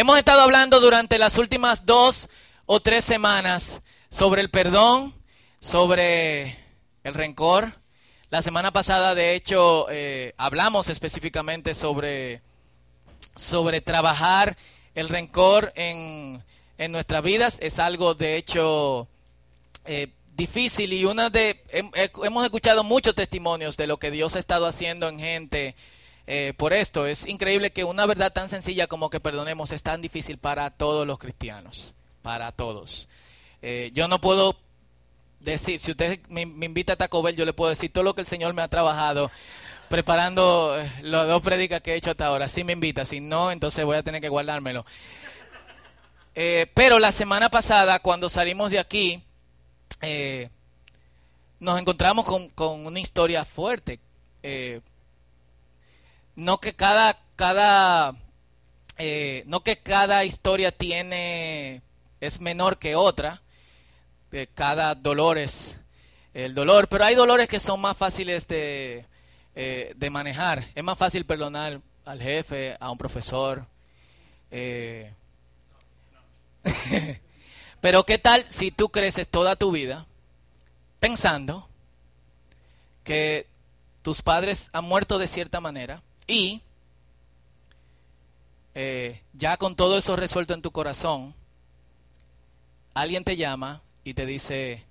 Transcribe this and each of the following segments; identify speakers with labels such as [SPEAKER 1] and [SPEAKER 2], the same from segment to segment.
[SPEAKER 1] Hemos estado hablando durante las últimas dos o tres semanas sobre el perdón, sobre el rencor. La semana pasada, de hecho, eh, hablamos específicamente sobre, sobre trabajar el rencor en, en nuestras vidas. Es algo, de hecho, eh, difícil y una de hemos escuchado muchos testimonios de lo que Dios ha estado haciendo en gente eh, por esto. Es increíble que una verdad tan sencilla como que perdonemos es tan difícil para todos los cristianos, para todos. Eh, yo no puedo decir, si usted me, invita a Taco Bell, yo le puedo decir todo lo que el Señor me ha trabajado preparando las dos prédicas que he hecho hasta ahora. Si me invita, si no, entonces voy a tener que guardármelo. pero la semana pasada, cuando salimos de aquí, eh, nos encontramos con, una historia fuerte. Eh, no que cada, cada, eh, no que cada historia tiene, es menor que otra. cada dolor es el dolor, pero hay dolores que son más fáciles de, de manejar. Es más fácil perdonar al jefe, a un profesor. Pero ¿qué tal si tú creces toda tu vida pensando que tus padres han muerto de cierta manera y eh, ya con todo eso resuelto en tu corazón, alguien te llama y te dice,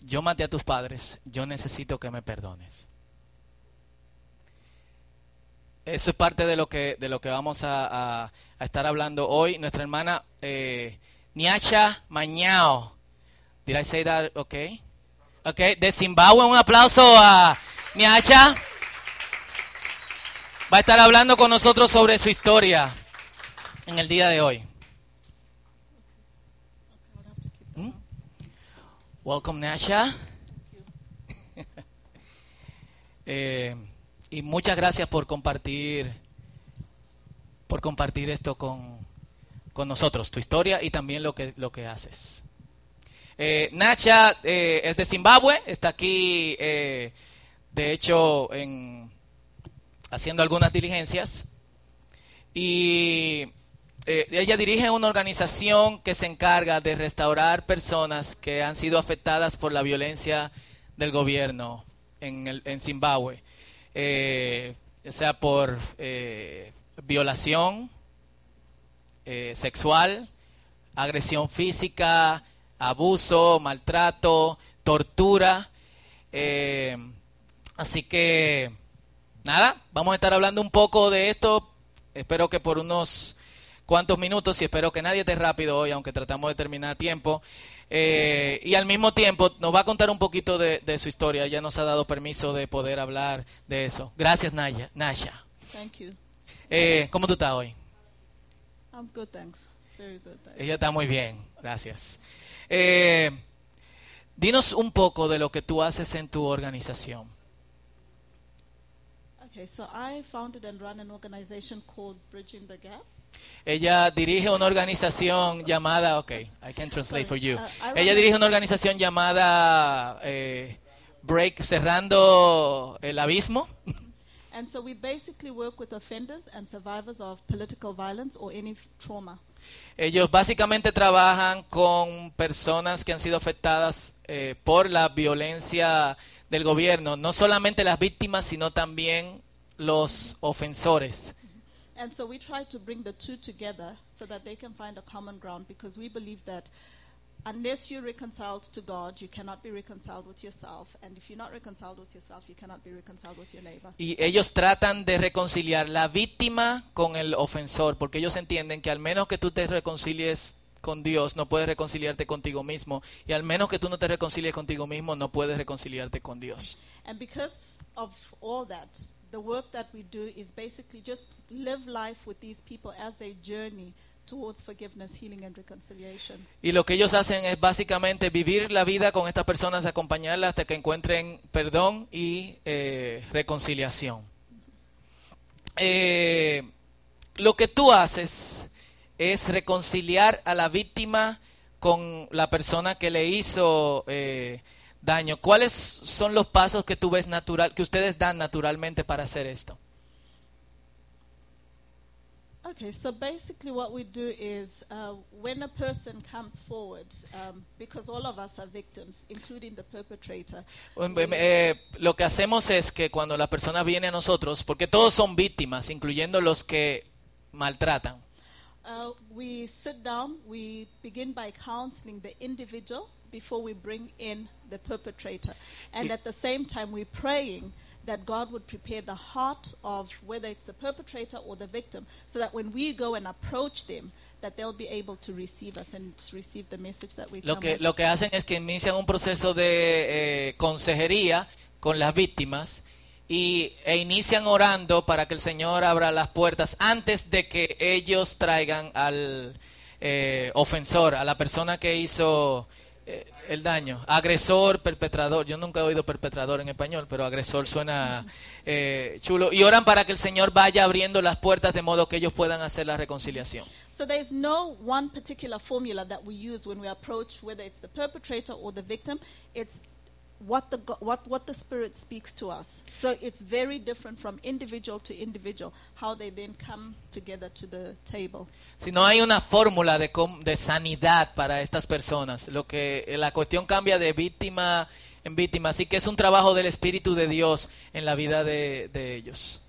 [SPEAKER 1] yo maté a tus padres, yo necesito que me perdones. Eso es parte de lo que, de lo que vamos a, estar hablando hoy. Nuestra hermana eh, Niacha Mañao. Did I say that okay? Okay, de Zimbabue, un aplauso a Niacha. Va a estar hablando con nosotros sobre su historia en el día de hoy. ¿Mm? Welcome, Niacha. Eh, y muchas gracias por compartir por compartir esto con, con nosotros, tu historia y también lo que, lo que haces. Eh, Nacha eh, es de Zimbabue, está aquí, de hecho, en, haciendo algunas diligencias. Y ella dirige una organización que se encarga de restaurar personas que han sido afectadas por la violencia del gobierno en, en Zimbabue, sea por violación, eh, sexual, agresión física, abuso, maltrato, tortura. Eh, así que, nada, vamos a estar hablando un poco de esto. Espero que por unos cuantos minutos y espero que nadie esté rápido hoy, aunque tratamos de terminar a tiempo. Eh, y al mismo tiempo nos va a contar un poquito de, su historia. Ya nos ha dado permiso de poder hablar de eso. Gracias, Naya, Nasha. ¿Cómo tú estás hoy? Ella está muy bien, gracias. Eh, dinos un poco de lo que tú haces en tu organización. Ella dirige una organización llamada, ok, I can translate for you. Uh, Ella dirige una organización llamada eh, Break, cerrando el abismo. And so we basically work with offenders and survivors of political violence or any trauma. Ellos básicamente trabajan con personas que han sido afectadas eh, por la violencia del gobierno, no solamente las víctimas, sino también los ofensores. And so we try to bring the two together so that they can find a common ground because we believe that unless you're reconciled to God, you cannot be reconciled with yourself. And if you're not reconciled with yourself, you cannot be reconciled with your neighbor. Y ellos tratan de reconciliar la víctima con el ofensor, porque ellos entienden que al menos que tú te reconcilies con Dios, no puedes reconciliarte contigo mismo. Y al menos que tú no te reconcilies contigo mismo, no puedes reconciliarte con Dios. And because of all that, the work that we do is basically just live life with these people as they journey y lo que ellos hacen es básicamente vivir la vida con estas personas, acompañarlas hasta que encuentren perdón y eh, reconciliación. Eh, lo que tú haces es reconciliar a la víctima con la persona que le hizo eh, daño. ¿Cuáles son los pasos que tú ves natural, que ustedes dan naturalmente para hacer esto?
[SPEAKER 2] Okay, so basically what we do is uh, when a person comes forward, um, because all of us are victims, including the perpetrator.
[SPEAKER 1] Eh, lo que hacemos es que cuando la persona viene a nosotros, porque todos son víctimas, incluyendo los que maltratan.
[SPEAKER 2] Uh, we sit down, we begin by counseling the individual before we bring in the perpetrator. And at the same time, we're praying that God would prepare the heart of whether it's the perpetrator or the victim, so that when we go and approach them, that they'll be able to receive us and receive the message that we
[SPEAKER 1] lo que lo que hacen es que inician un proceso de eh, consejería con las víctimas y e inician orando para que el Señor abra las puertas antes de que ellos traigan al eh, ofensor, a la persona que hizo eh, el daño. Agresor, perpetrador. Yo nunca he oído perpetrador en español, pero agresor suena eh, chulo. Y oran para que el Señor vaya abriendo las puertas de modo que ellos puedan hacer la reconciliación.
[SPEAKER 2] So there's no one particular formula that we use when we approach whether it's the perpetrator or the victim. It's what the what what the spirit speaks to us. So it's very different from individual to individual how they then come together to the table.
[SPEAKER 1] Si no hay una fórmula de de sanidad para estas personas, lo que la cuestión cambia de víctima en víctima, así que es un trabajo del espíritu de Dios en la vida de, de ellos.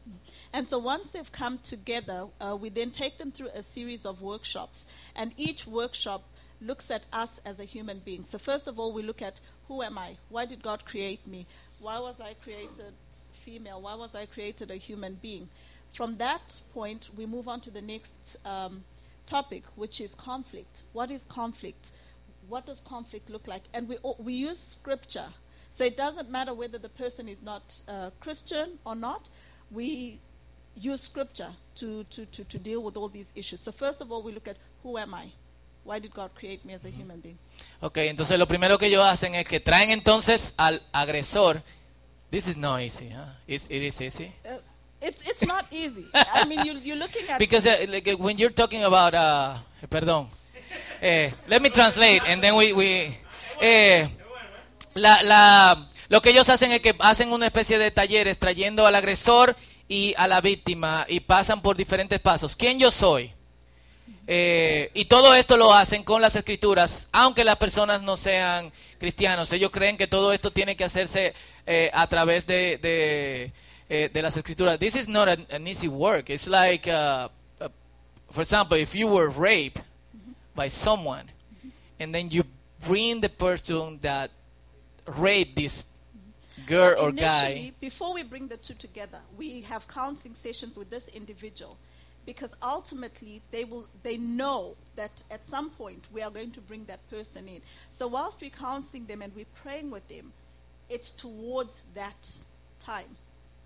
[SPEAKER 2] And so once they've come together, uh, we then take them through a series of workshops, and each workshop looks at us as a human being. So, first of all, we look at who am I? Why did God create me? Why was I created female? Why was I created a human being? From that point, we move on to the next um, topic, which is conflict. What is conflict? What does conflict look like? And we, we use scripture. So it doesn't matter whether the person is not uh, Christian or not. We use scripture to, to, to, to deal with all these issues. So, first of all, we look at who am I? Why did God create me as a human being?
[SPEAKER 1] Okay, entonces lo primero que ellos hacen es que traen entonces al agresor. This is not easy, huh? It's, it is easy.
[SPEAKER 2] Uh, it's it's not easy. I mean, you, you're looking at
[SPEAKER 1] because uh, like, uh, when you're talking about, uh, perdón, eh, let me translate and then we we eh, la la lo que ellos hacen es que hacen una especie de talleres trayendo al agresor y a la víctima y pasan por diferentes pasos. ¿Quién yo soy? Eh, y todo esto lo hacen con las escrituras, aunque las personas no sean cristianos. Ellos creen que todo esto tiene que hacerse eh, a través de, de, eh, de, las escrituras. This is not an, an easy work. It's like, uh, uh, for example, if you were raped by someone, and then you bring the person that raped this girl or
[SPEAKER 2] guy. Before we bring the two together, we have counseling sessions with this individual because ultimately they will they know that at some point we are going to bring that person in so whilst we're counseling them and we're praying with them it's towards that time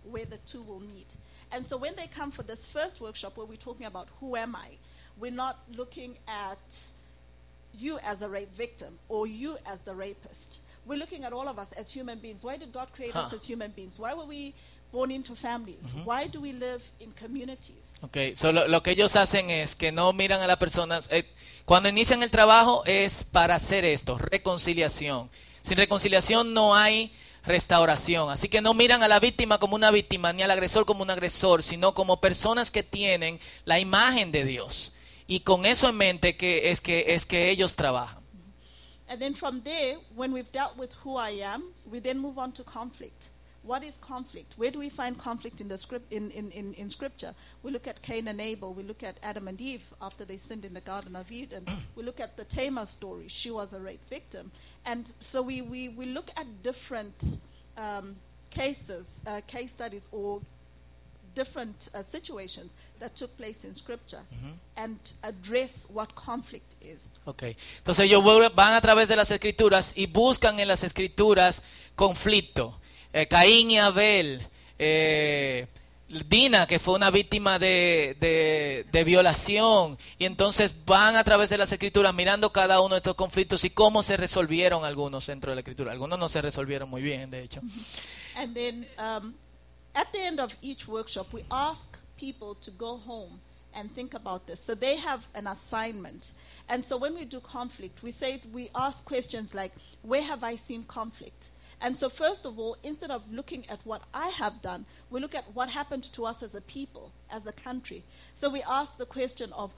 [SPEAKER 2] where the two will meet and so when they come for this first workshop where we're talking about who am i we're not looking at you as a rape victim or you as the rapist we're looking at all of us as human beings why did god create huh. us as human beings why were we born into families? -huh. Why do we live in communities?
[SPEAKER 1] Okay, so lo, lo, que ellos hacen es que no miran a las personas. Eh, cuando inician el trabajo es para hacer esto, reconciliación. Sin reconciliación no hay restauración. Así que no miran a la víctima como una víctima ni al agresor como un agresor, sino como personas que tienen la imagen de Dios. Y con eso en mente que es que es que ellos trabajan.
[SPEAKER 2] And then from there, when we've dealt with who I am, we then move on to conflict. What is conflict? Where do we find conflict in the script in, in, in, in scripture? We look at Cain and Abel, we look at Adam and Eve after they sinned in the Garden of Eden. we look at the Tamar story. She was a rape victim. And so we, we, we look at different um, cases, uh, case studies, or different uh, situations that took place in scripture mm -hmm. and address what conflict is.
[SPEAKER 1] Okay. Entonces ellos van a través de las escrituras y buscan en las escrituras conflicto. Eh, Caín y Abel, eh, Dina, que fue una víctima de, de, de, violación, y entonces van a través de las escrituras mirando cada uno de estos conflictos y cómo se resolvieron algunos dentro de la escritura. Algunos no se resolvieron muy bien, de hecho.
[SPEAKER 2] And then, um, at the end of each workshop, we ask people to go home and think about this. So they have an assignment. And so when we do conflict, we say we ask questions like, where have I seen conflict? And so, first of all, instead of looking at what I have done, we look at what happened to us as a people, as a country. So, we ask the question of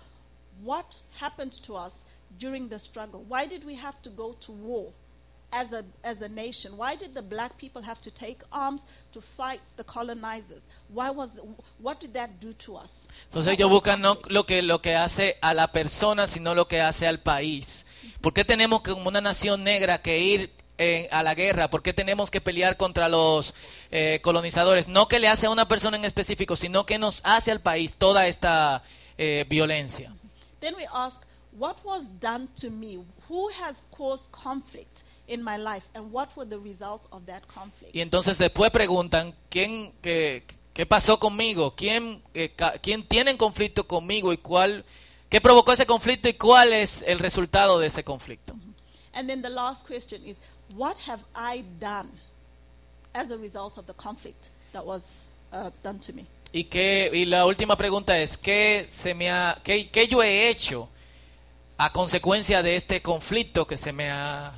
[SPEAKER 2] what happened to us during the struggle? Why did we have to go to war as a, as a nation? Why did the black people have to take arms to fight the colonizers? Why was, what did that do to us?
[SPEAKER 1] Entonces ellos buscan no lo que, lo que hace a la persona, sino lo que hace al país. ¿Por qué tenemos que, como una nación negra que ir en, a la guerra? ¿Por qué tenemos que pelear contra los eh, colonizadores? No que le hace a una persona en específico, sino que nos hace al país toda esta eh, violencia.
[SPEAKER 2] Then we ask, what was done to me? Who has caused conflict in my life? And what were the results of that conflict?
[SPEAKER 1] Y entonces después preguntan, ¿quién, qué, qué pasó conmigo? ¿Quién, eh, ¿Quién tiene en conflicto conmigo y cuál, qué provocó ese conflicto y cuál es el resultado de ese conflicto?
[SPEAKER 2] And then the last question is, what have I done as a result of the conflict that was uh, done to me?
[SPEAKER 1] Y, qué, y la última pregunta es, ¿qué, se me ha, qué, qué yo he hecho a consecuencia de este conflicto que, se me ha,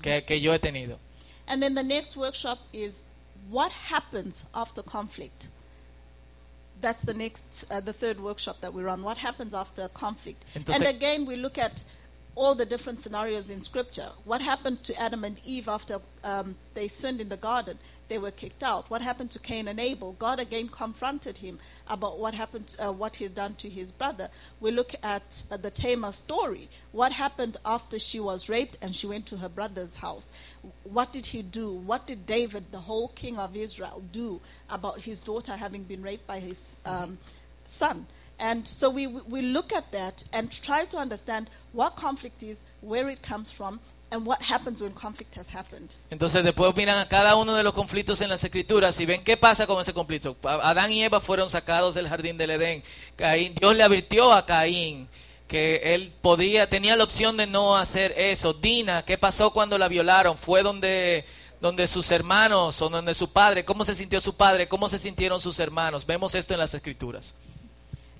[SPEAKER 1] que, que yo he tenido?
[SPEAKER 2] And then the next workshop is, what happens after conflict? That's the next, uh, the third workshop that we run. What happens after conflict?
[SPEAKER 1] Entonces-
[SPEAKER 2] and again, we look at all the different scenarios in Scripture. What happened to Adam and Eve after um, they sinned in the garden? They were kicked out. What happened to Cain and Abel? God again confronted him about what happened, uh, what he had done to his brother. We look at uh, the Tamar story. What happened after she was raped and she went to her brother's house? What did he do? What did David, the whole king of Israel, do about his daughter having been raped by his um, son? And so we, we look at that and try to understand what conflict is, where it comes from, and what happens when conflict has happened.
[SPEAKER 1] Entonces después miran a cada uno de los conflictos en las escrituras y ven qué pasa con ese conflicto. Adán y Eva fueron sacados del jardín del Edén. Caín, Dios le advirtió a Caín que él podía, tenía la opción de no hacer eso. Dina, ¿qué pasó cuando la violaron? Fue donde, donde sus hermanos o donde su padre, ¿cómo se sintió su padre? ¿Cómo se sintieron sus hermanos? Vemos esto en las escrituras.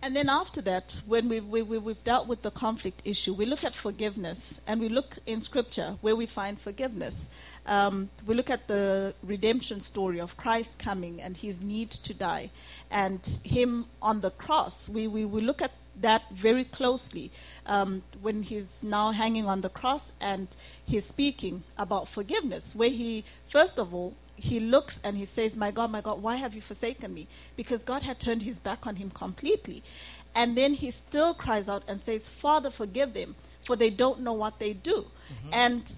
[SPEAKER 2] And then after that, when we've, we, we, we've dealt with the conflict issue, we look at forgiveness. And we look in Scripture where we find forgiveness. Um, we look at the redemption story of Christ coming and his need to die and him on the cross. We, we, we look at that very closely um, when he's now hanging on the cross and he's speaking about forgiveness, where he, first of all, he looks and he says, My God, my God, why have you forsaken me? Because God had turned his back on him completely. And then he still cries out and says, Father, forgive them, for they don't know what they do. Mm-hmm. And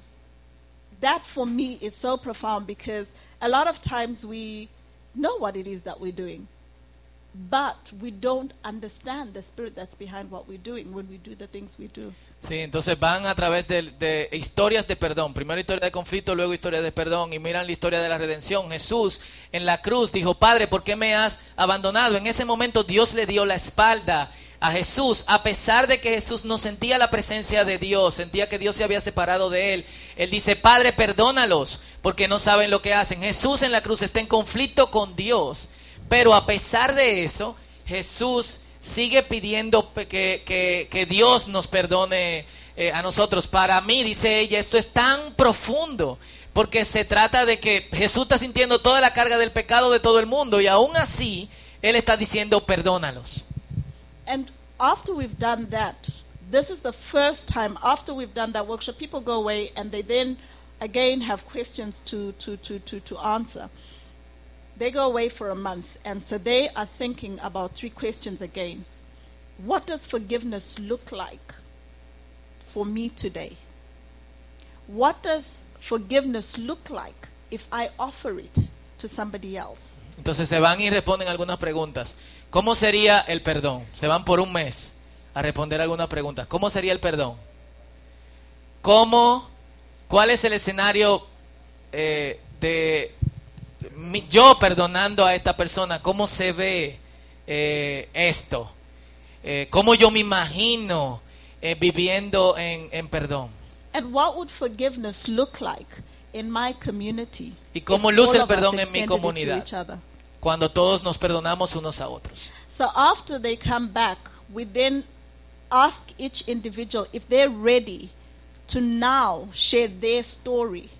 [SPEAKER 2] that for me is so profound because a lot of times we know what it is that we're doing, but we don't understand the spirit that's behind what we're doing when we do the things we do.
[SPEAKER 1] Sí, entonces van a través de, de historias de perdón. Primero historia de conflicto, luego historia de perdón. Y miran la historia de la redención. Jesús en la cruz dijo, Padre, ¿por qué me has abandonado? En ese momento Dios le dio la espalda a Jesús, a pesar de que Jesús no sentía la presencia de Dios, sentía que Dios se había separado de él. Él dice, Padre, perdónalos, porque no saben lo que hacen. Jesús en la cruz está en conflicto con Dios. Pero a pesar de eso, Jesús sigue pidiendo que, que- que Dios nos perdone eh, a nosotros. Para mí, dice ella, esto es tan profundo, porque se trata de que Jesús está sintiendo toda la carga del pecado de todo el mundo y aún así Él está diciendo, perdónalos.
[SPEAKER 2] And after we've done that, this is the first time after we've done that workshop, people go away and they then again have questions to, to, to, to, to answer. They go away for a month, and so they are thinking about three questions again. What does forgiveness look like for me today? What does forgiveness look like if I offer it to somebody else?
[SPEAKER 1] Entonces se van y responden algunas preguntas. ¿Cómo sería el perdón? Se van por un mes a responder algunas preguntas. ¿Cómo sería el perdón? ¿Cómo? ¿Cuál es el escenario eh, de mi- yo perdonando a esta persona? ¿Cómo se ve eh, esto? Eh, ¿Cómo yo me imagino eh, viviendo en, en perdón?
[SPEAKER 2] And what would forgiveness look like in my community?
[SPEAKER 1] ¿Y cómo luce el perdón en mi comunidad? Cuando todos nos perdonamos unos a otros.
[SPEAKER 2] So after they come back, we then ask each individual if they're ready to now share their story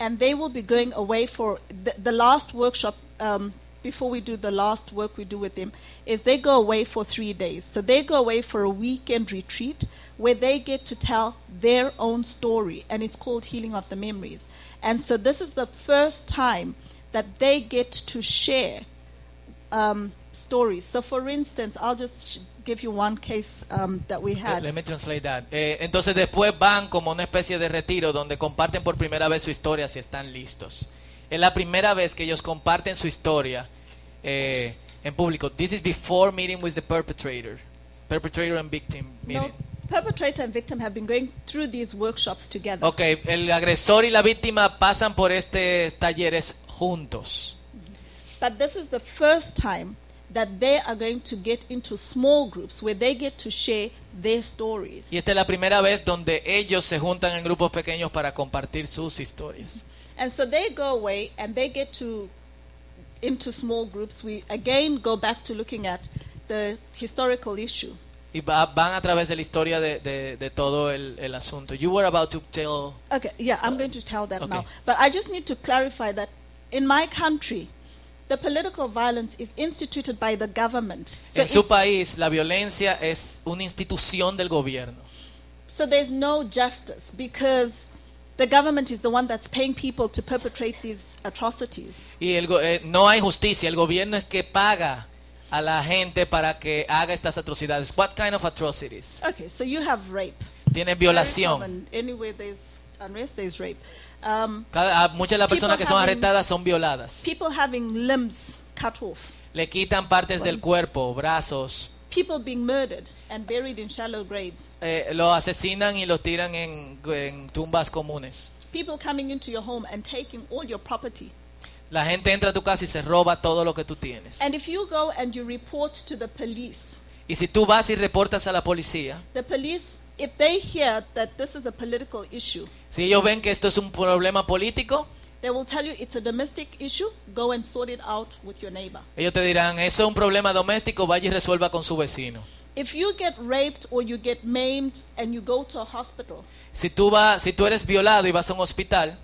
[SPEAKER 2] and they will be going away for the, the last workshop. Um, before we do the last work we do with them, is they go away for three days. So they go away for a weekend retreat where they get to tell their own story, and it's called Healing of the Memories. And so this is the first time that they get to share um, stories. So, for instance, I'll just give you one case um, that we had.
[SPEAKER 1] Let me translate that. Eh, entonces después van como una especie de retiro donde comparten por primera vez su historia si están listos. Es la primera vez que ellos comparten su historia eh, en público. This is before meeting with the perpetrator. Perpetrator and victim
[SPEAKER 2] No,
[SPEAKER 1] meeting.
[SPEAKER 2] perpetrator and victim have been going through these workshops together.
[SPEAKER 1] Ok, el agresor y la víctima pasan por estos talleres juntos.
[SPEAKER 2] But this is the first time that they are going to get into small groups where they get to share their stories.
[SPEAKER 1] Y esta es la primera vez donde ellos se juntan en grupos pequeños para compartir sus historias.
[SPEAKER 2] And so they go away and they get to into small groups. We again go back to looking at the historical issue.
[SPEAKER 1] Y va- van a través de la historia de, de- de todo el, el asunto. You were about to tell...
[SPEAKER 2] Okay, yeah, I'm uh, going to tell that
[SPEAKER 1] okay.
[SPEAKER 2] now. But I just need to clarify that in my country, the political violence is instituted by the government. So,
[SPEAKER 1] En su país, la violencia es una institución del gobierno.
[SPEAKER 2] so there's no justice because the government is the one that's paying people to perpetrate these atrocities.
[SPEAKER 1] Y el eh, no hay justicia. El gobierno es que paga a la gente para que haga estas atrocidades. What kind of atrocities?
[SPEAKER 2] Okay, so you have rape.
[SPEAKER 1] Tiene violación.
[SPEAKER 2] Anywhere there's unrest, there's rape. Um,
[SPEAKER 1] Cada- a muchas de las personas que son
[SPEAKER 2] People having-
[SPEAKER 1] arrestadas son violadas.
[SPEAKER 2] people having limbs cut off.
[SPEAKER 1] Le quitan partes del cuerpo, brazos.
[SPEAKER 2] People being murdered and buried in shallow graves.
[SPEAKER 1] eh, los asesinan y los tiran en, en tumbas comunes.
[SPEAKER 2] People coming into your home and taking all your property.
[SPEAKER 1] La gente entra a tu casa y se roba todo lo que tú tienes.
[SPEAKER 2] And if you go and you report to the police,
[SPEAKER 1] Y si tú vas y reportas a la policía,
[SPEAKER 2] the police, if they hear that this is a political issue,
[SPEAKER 1] si ellos ven que esto es un problema político,
[SPEAKER 2] they will tell you it's a domestic issue, go and sort it out with your neighbor.
[SPEAKER 1] ellos te dirán, eso es un problema doméstico, vaya y resuelva con su vecino.
[SPEAKER 2] If you get raped or you get maimed and you go to a hospital,
[SPEAKER 1] Si tú, vas, si tú eres violado y vas a un hospital,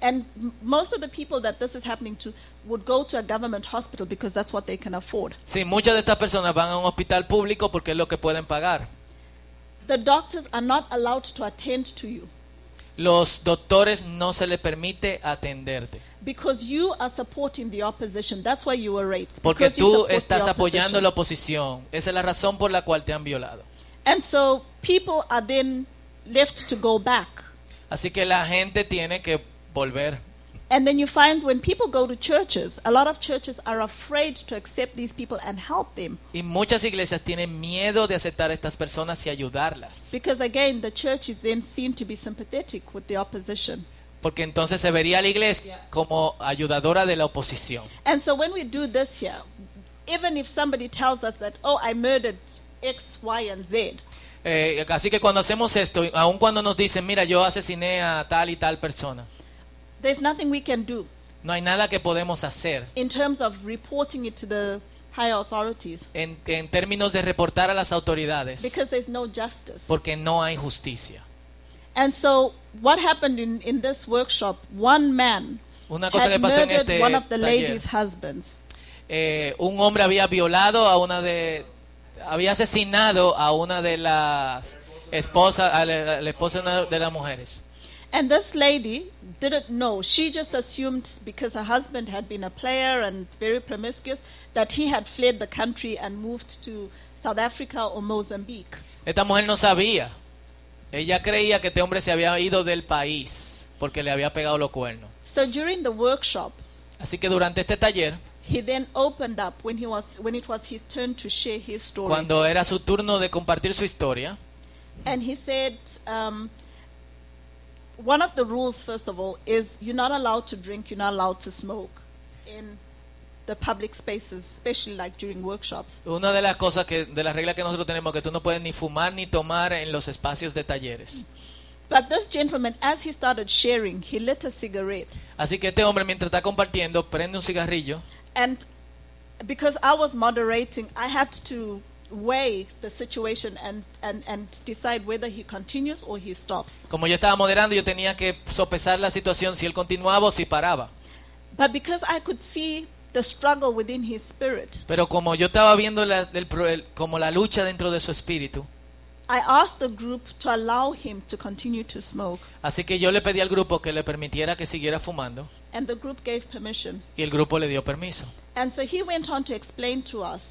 [SPEAKER 2] and m- most of the people that this is happening to would go to a government hospital because that's what they can afford.
[SPEAKER 1] si muchas de estas personas van a un hospital público porque es lo que pueden pagar.
[SPEAKER 2] The doctors are not allowed to attend to you
[SPEAKER 1] Los doctores no se les permite atenderte.
[SPEAKER 2] because you are supporting the opposition. That's why you were raped.
[SPEAKER 1] Porque
[SPEAKER 2] because
[SPEAKER 1] tú estás apoyando la oposición. Esa es la razón por la cual te han violado.
[SPEAKER 2] And so people are then left to go back.
[SPEAKER 1] Así que la gente tiene que volver.
[SPEAKER 2] And then you find when people go to churches, a lot of churches are afraid to accept these people and help them.
[SPEAKER 1] Y muchas iglesias tienen miedo de aceptar a estas personas y ayudarlas.
[SPEAKER 2] Because again, the church is then seen to be sympathetic with the opposition.
[SPEAKER 1] Porque entonces se vería a la iglesia como ayudadora de la oposición.
[SPEAKER 2] And so when we do this here, even if somebody tells us that, oh, I murdered X, Y, and Z,
[SPEAKER 1] Eh, así que cuando hacemos esto, aun cuando nos dicen, mira, yo asesiné a tal y tal persona,
[SPEAKER 2] there's nothing we can do
[SPEAKER 1] no hay nada que podemos hacer
[SPEAKER 2] in terms of reporting it to the higher authorities
[SPEAKER 1] en, en términos de reportar a las autoridades,
[SPEAKER 2] because there's no justice.
[SPEAKER 1] porque no hay justicia.
[SPEAKER 2] And so what happened in, in this workshop, one man
[SPEAKER 1] Una cosa que
[SPEAKER 2] had
[SPEAKER 1] pasó en
[SPEAKER 2] murdered
[SPEAKER 1] este
[SPEAKER 2] one of the
[SPEAKER 1] taller.
[SPEAKER 2] ladies' husbands.
[SPEAKER 1] eh, un hombre había violado a una de había asesinado a una de las esposas a la, a la esposa de una de las mujeres
[SPEAKER 2] And this lady didn't know. She just assumed because her husband had been a player and very promiscuous that he had fled the country and moved to South Africa or Mozambique.
[SPEAKER 1] esta mujer no sabía ella creía que este hombre se había ido del país porque le había pegado los cuernos
[SPEAKER 2] So during the workshop,
[SPEAKER 1] así que durante este taller
[SPEAKER 2] he then opened up when he was when it was his turn to share his story.
[SPEAKER 1] cuando era su turno de compartir su historia
[SPEAKER 2] And he said, um, one of the rules, first of all, is you're not allowed to drink, you're not allowed to smoke in the public spaces, especially like during workshops.
[SPEAKER 1] una de las cosas que de las reglas que nosotros tenemos que tú no puedes ni fumar ni tomar en los espacios de talleres
[SPEAKER 2] But this gentleman, as he started sharing, he lit a cigarette.
[SPEAKER 1] así que este hombre mientras está compartiendo prende un cigarrillo
[SPEAKER 2] And because I was moderating, I had to weigh the situation and, and, and decide whether he continues or he stops.
[SPEAKER 1] Como yo estaba moderando, yo tenía que sopesar la situación si él continuaba o si paraba.
[SPEAKER 2] But because I could see the struggle within his spirit,
[SPEAKER 1] Pero como yo estaba viendo la, el pro- el- como la lucha dentro de su espíritu,
[SPEAKER 2] I asked the group to allow him to continue to smoke.
[SPEAKER 1] así que yo le pedí al grupo que le permitiera que siguiera fumando
[SPEAKER 2] And the group gave permission.
[SPEAKER 1] y el grupo le dio permiso.
[SPEAKER 2] And so he went on to explain to us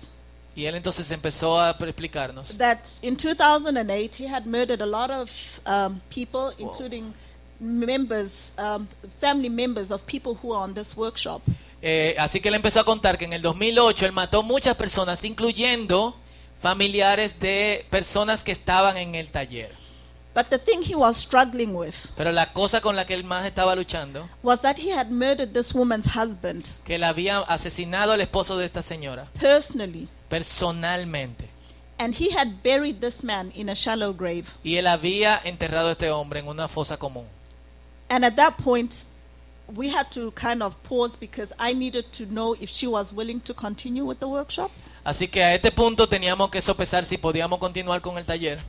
[SPEAKER 1] Y él entonces empezó a explicarnos
[SPEAKER 2] that in 2008 he had murdered a lot of um, people, including members, um, family members of people who are on this workshop.
[SPEAKER 1] Eh, así que él empezó a contar que en el 2008 él mató muchas personas, incluyendo familiares de personas que estaban en el taller.
[SPEAKER 2] But the thing he was struggling with
[SPEAKER 1] Pero la cosa con la que él más estaba luchando,
[SPEAKER 2] was that he had murdered this woman's husband
[SPEAKER 1] que él había asesinado al esposo de esta señora
[SPEAKER 2] personally,
[SPEAKER 1] personalmente.
[SPEAKER 2] and he had buried this man in a shallow grave.
[SPEAKER 1] Y él había enterrado a este hombre en una fosa común.
[SPEAKER 2] And at that point, we had to kind of pause because I needed to know if she was willing to continue with the workshop
[SPEAKER 1] Así que a este punto teníamos que sopesar si podíamos continuar con el taller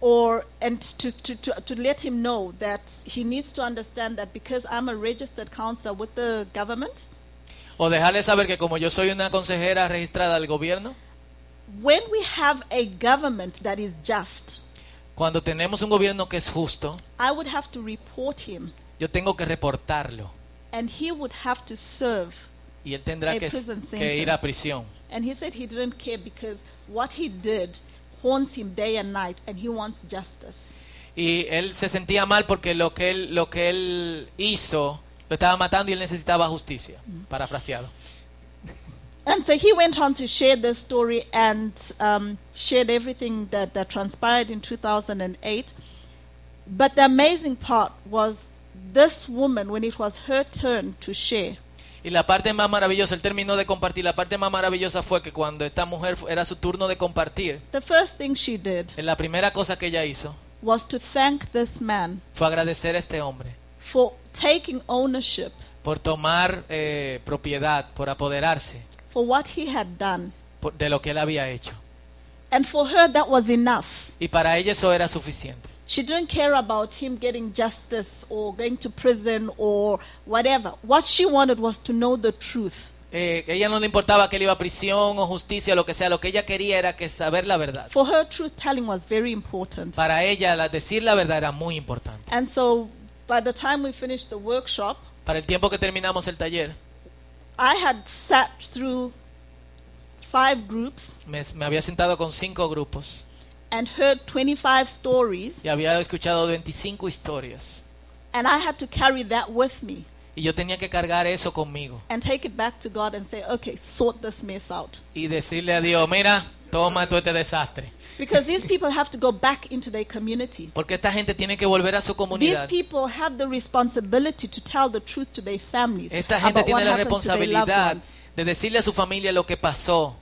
[SPEAKER 2] or and to, to, to, to let him know that he needs to understand that because I'm a registered counselor with the government,
[SPEAKER 1] o dejarle saber que como yo soy una consejera registrada del gobierno,
[SPEAKER 2] when we have a government that is just,
[SPEAKER 1] cuando tenemos un gobierno que es justo,
[SPEAKER 2] I would have to report him
[SPEAKER 1] yo tengo que reportarlo
[SPEAKER 2] and he would have to serve.
[SPEAKER 1] y él tendrá que, ir a prisión.
[SPEAKER 2] And he said he didn't care because what he did haunts him day and night and he wants justice.
[SPEAKER 1] Y él se sentía mal porque lo que él, lo que él hizo lo estaba matando y él necesitaba justicia, parafraseado.
[SPEAKER 2] And so he went on to share this story and um, shared everything that, that transpired in 2008. But the amazing part was this woman, when it was her turn to share,
[SPEAKER 1] Y la parte más maravillosa, él terminó de compartir, la parte más maravillosa fue que cuando esta mujer era su turno de compartir,
[SPEAKER 2] the first thing she did
[SPEAKER 1] la primera cosa que ella hizo
[SPEAKER 2] was to thank this man
[SPEAKER 1] fue agradecer a este hombre
[SPEAKER 2] for taking ownership
[SPEAKER 1] por tomar eh, propiedad, por apoderarse
[SPEAKER 2] for what he had done.
[SPEAKER 1] por- de lo que él había hecho.
[SPEAKER 2] And for her, that was enough.
[SPEAKER 1] Y para ella eso era suficiente.
[SPEAKER 2] She didn't care about him getting justice or going to prison or whatever. What she wanted was to know the truth.
[SPEAKER 1] Eh, ella no le importaba que él iba a prisión o justicia, lo que sea, lo que ella quería era que saber la verdad.
[SPEAKER 2] For her, truth telling was very important.
[SPEAKER 1] Para ella la- decir la verdad era muy importante.
[SPEAKER 2] And so by the time we finished the workshop,
[SPEAKER 1] Para el tiempo que terminamos el taller,
[SPEAKER 2] I had sat through five groups
[SPEAKER 1] me, me había sentado con cinco grupos
[SPEAKER 2] and heard 25 stories,
[SPEAKER 1] y había escuchado 25 historias.
[SPEAKER 2] and I had to carry that with me
[SPEAKER 1] Y yo tenía que cargar eso conmigo
[SPEAKER 2] and take it back to God and say, okay, sort this mess out.
[SPEAKER 1] y decirle a Dios, mira, toma todo este desastre.
[SPEAKER 2] Because these people have to go back into their community.
[SPEAKER 1] Porque esta gente tiene que volver a su
[SPEAKER 2] These
[SPEAKER 1] comunidad.
[SPEAKER 2] people have the responsibility to tell the truth to their families
[SPEAKER 1] Esta gente
[SPEAKER 2] about
[SPEAKER 1] tiene
[SPEAKER 2] what
[SPEAKER 1] la
[SPEAKER 2] happened to their loved
[SPEAKER 1] responsabilidad
[SPEAKER 2] ones.
[SPEAKER 1] de decirle a su familia lo que pasó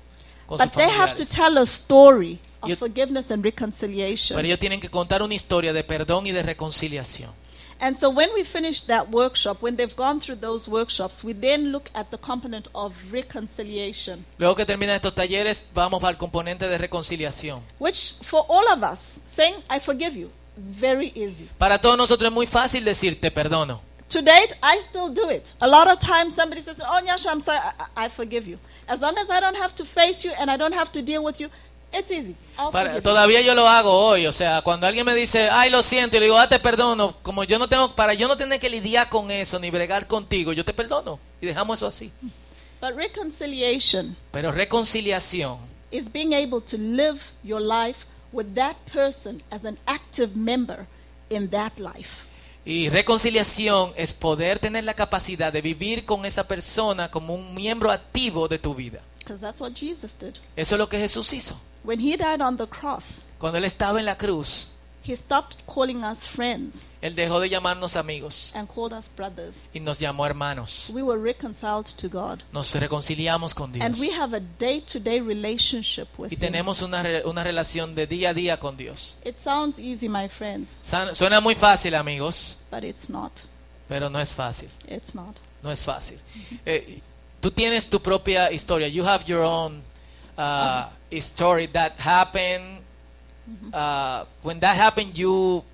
[SPEAKER 1] con sus
[SPEAKER 2] But they have to
[SPEAKER 1] familiares.
[SPEAKER 2] tell a story of forgiveness and reconciliation.
[SPEAKER 1] Pero ellos tienen que contar una historia de perdón y de reconciliación.
[SPEAKER 2] And so when we finish that workshop, when they've gone through those workshops, we then look at the component of reconciliation,
[SPEAKER 1] Luego que terminan estos talleres, vamos al componente de reconciliación.
[SPEAKER 2] which for all of us, saying, I forgive you, very easy.
[SPEAKER 1] Para todos nosotros es muy fácil decir te perdono.
[SPEAKER 2] To date, I still do it. A lot of times somebody says, Oh, Nyasha, I'm sorry, I, I I forgive you. As long as I don't have to face you and I don't have to deal with you, it's easy.
[SPEAKER 1] Para- todavía yo lo hago hoy, o sea, cuando alguien me dice, ay, lo siento, y le digo, ah, te perdono, como yo no tengo, para yo no tener que lidiar con eso ni bregar contigo, yo te perdono y dejamos eso así.
[SPEAKER 2] But reconciliation
[SPEAKER 1] Pero reconciliación
[SPEAKER 2] is being able to live your life with that person as an active member in that life.
[SPEAKER 1] y reconciliación es poder tener la capacidad de vivir con esa persona como un miembro activo de tu vida.
[SPEAKER 2] Because that's what Jesus did.
[SPEAKER 1] Eso es lo que Jesús hizo.
[SPEAKER 2] When he died on the cross,
[SPEAKER 1] Cuando él estaba en la cruz,
[SPEAKER 2] he stopped calling us friends
[SPEAKER 1] él dejó de llamarnos amigos
[SPEAKER 2] and called us brothers.
[SPEAKER 1] y nos llamó hermanos.
[SPEAKER 2] We were reconciled to God.
[SPEAKER 1] Nos reconciliamos con Dios.
[SPEAKER 2] And we have a day to day relationship with
[SPEAKER 1] Y tenemos una, re- una relación de día a día con Dios.
[SPEAKER 2] It sounds easy, my friends,
[SPEAKER 1] San- Suena muy fácil, amigos,
[SPEAKER 2] but it's not.
[SPEAKER 1] pero no es fácil.
[SPEAKER 2] It's not.
[SPEAKER 1] No es fácil. Eh, tú tienes tu propia historia. You have your own uh, story that happened. Uh, when that happened, you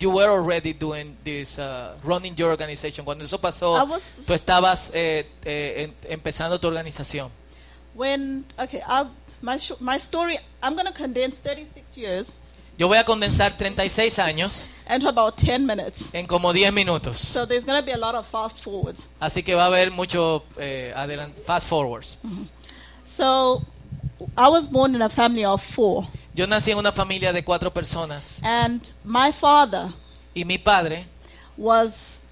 [SPEAKER 1] you were already doing this, uh, running your organization. Cuando eso pasó,
[SPEAKER 2] was-
[SPEAKER 1] tú estabas eh, eh, empezando tu organización.
[SPEAKER 2] When okay, I, my my story. I'm going to condense 36 years
[SPEAKER 1] Yo voy a condensar 36 años
[SPEAKER 2] about 10 minutes.
[SPEAKER 1] en como 10 minutos.
[SPEAKER 2] So there's going to be a lot of fast forwards.
[SPEAKER 1] Así que va a haber mucho eh, fast forwards.
[SPEAKER 2] So I was born in a family of four,
[SPEAKER 1] Yo nací en una familia de cuatro personas
[SPEAKER 2] and my father
[SPEAKER 1] y mi padre
[SPEAKER 2] was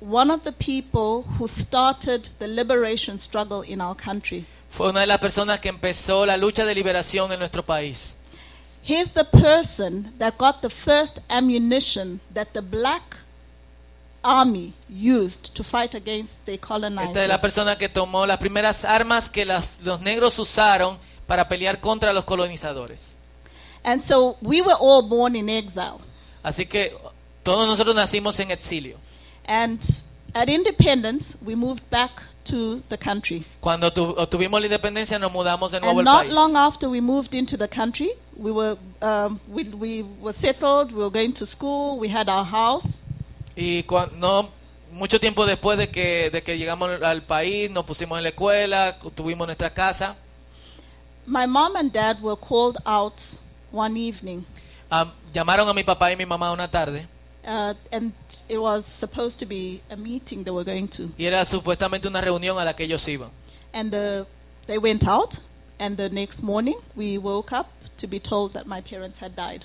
[SPEAKER 2] one of the people who started the liberation struggle in our country.
[SPEAKER 1] fue una de las personas que empezó la lucha de liberación en nuestro país.
[SPEAKER 2] He's the person that got the first ammunition that the black army used to fight against the colonizers.
[SPEAKER 1] Esta es la persona que tomó las primeras armas que las- los negros usaron para pelear contra los colonizadores.
[SPEAKER 2] And so we were all born in exile.
[SPEAKER 1] Así que todos nosotros nacimos en exilio.
[SPEAKER 2] And at independence, we moved back to the country.
[SPEAKER 1] Cuando tu- obtuvimos la independencia nos mudamos de nuevo
[SPEAKER 2] And
[SPEAKER 1] al
[SPEAKER 2] not
[SPEAKER 1] país.
[SPEAKER 2] long after we moved into the country, we were, um, we, we were settled, we were going to school, we had our house.
[SPEAKER 1] Y no mucho tiempo después de que, de que llegamos al país, nos pusimos en la escuela, tuvimos nuestra casa.
[SPEAKER 2] My mom and dad were called out one evening,
[SPEAKER 1] Ah, llamaron a mi papá y mi mamá una tarde
[SPEAKER 2] uh, and it was supposed to be a meeting they were going to.
[SPEAKER 1] y era supuestamente una reunión a la que ellos iban.
[SPEAKER 2] And uh, they went out, and the next morning we woke up to be told that my parents had died.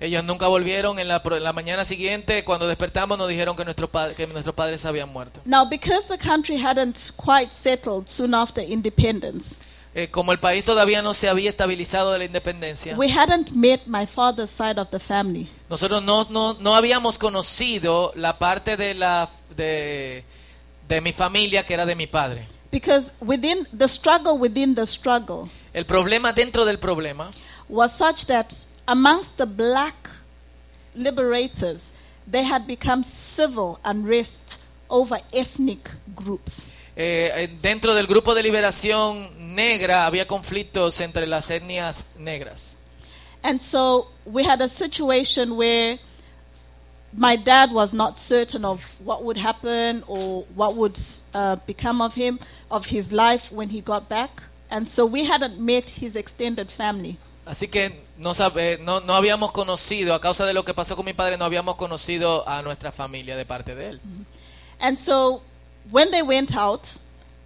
[SPEAKER 1] Ellos nunca volvieron. En la, pro- en la mañana siguiente, cuando despertamos, nos dijeron que, nuestro pa- que nuestros padres habían muerto.
[SPEAKER 2] Now, because the country hadn't quite settled soon after independence,
[SPEAKER 1] Eh, como el país todavía no se había estabilizado de la independencia,
[SPEAKER 2] we hadn't met my father's side of the family.
[SPEAKER 1] nosotros no, no, no habíamos conocido la parte de, la, de, de mi familia que era de mi padre.
[SPEAKER 2] Because within the struggle within the struggle
[SPEAKER 1] El problema dentro del problema
[SPEAKER 2] was such that amongst the black liberators, they had become civil unrest over ethnic groups.
[SPEAKER 1] Eh, eh, dentro del grupo de liberación negra había conflictos entre las etnias negras.
[SPEAKER 2] And so we had a situation where my dad was not certain of what would happen or what would uh, become of him, of his life when he got back. And so we hadn't met his extended family.
[SPEAKER 1] Así que no, sabe- no, no habíamos conocido, a causa de lo que pasó con mi padre, no habíamos conocido a nuestra familia de parte de él.
[SPEAKER 2] And so when they went out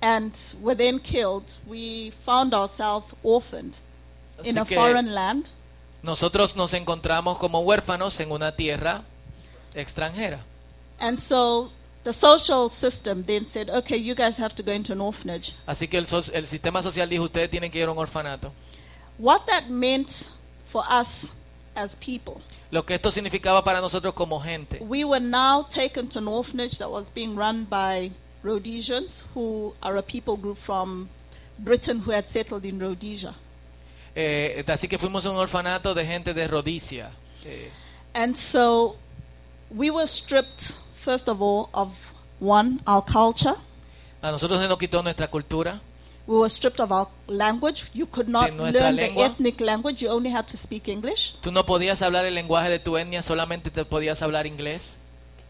[SPEAKER 2] and were then killed, we found ourselves orphaned in
[SPEAKER 1] Así
[SPEAKER 2] a
[SPEAKER 1] que
[SPEAKER 2] foreign land.
[SPEAKER 1] nosotros nos encontramos como huérfanos en una tierra extranjera.
[SPEAKER 2] And so the social system then said, okay, you guys have to go into an orphanage.
[SPEAKER 1] Así que el, so- el sistema social dijo, ustedes tienen que ir a un orfanato.
[SPEAKER 2] What that meant for us as people,
[SPEAKER 1] Lo que esto significaba para nosotros como gente.
[SPEAKER 2] we were now taken to an orphanage that was being run by Rhodesians, who are a people group from Britain who had settled in Rhodesia.
[SPEAKER 1] Eh, así que fuimos a un orfanato de gente de Rhodesia. Eh,
[SPEAKER 2] And so we were stripped, first of all, of one, our culture.
[SPEAKER 1] a nosotros se nos quitó nuestra cultura,
[SPEAKER 2] We were stripped of our language. You could not learn
[SPEAKER 1] lengua.
[SPEAKER 2] the ethnic language. You only had to speak English.
[SPEAKER 1] Tú no podías hablar el lenguaje de tu etnia, solamente te podías hablar inglés.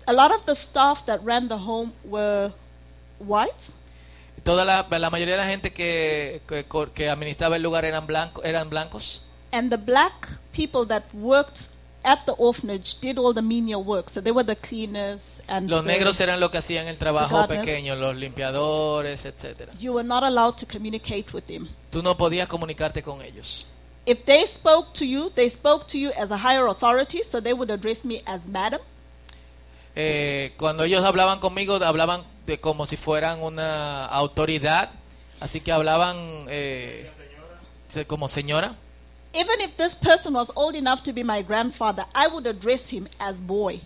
[SPEAKER 2] A lot of the staff that ran the home were white.
[SPEAKER 1] Toda la, la mayoría de la gente que, que, que administraba el lugar eran, blanco, eran blancos.
[SPEAKER 2] And the black people that worked at the orphanage did all the menial work. So they were the cleaners and
[SPEAKER 1] Los
[SPEAKER 2] the-
[SPEAKER 1] negros eran los que hacían el trabajo pequeño, los limpiadores, etcétera.
[SPEAKER 2] you were not allowed to communicate with them.
[SPEAKER 1] Tú no podías comunicarte con ellos.
[SPEAKER 2] If they spoke to you, they spoke to you as a higher authority, so they would address me as madam.
[SPEAKER 1] Eh, cuando ellos hablaban conmigo, hablaban de como si fueran una autoridad, así que hablaban eh, como señora.
[SPEAKER 2] Even if this person was old enough to be my grandfather, I would address him as boy.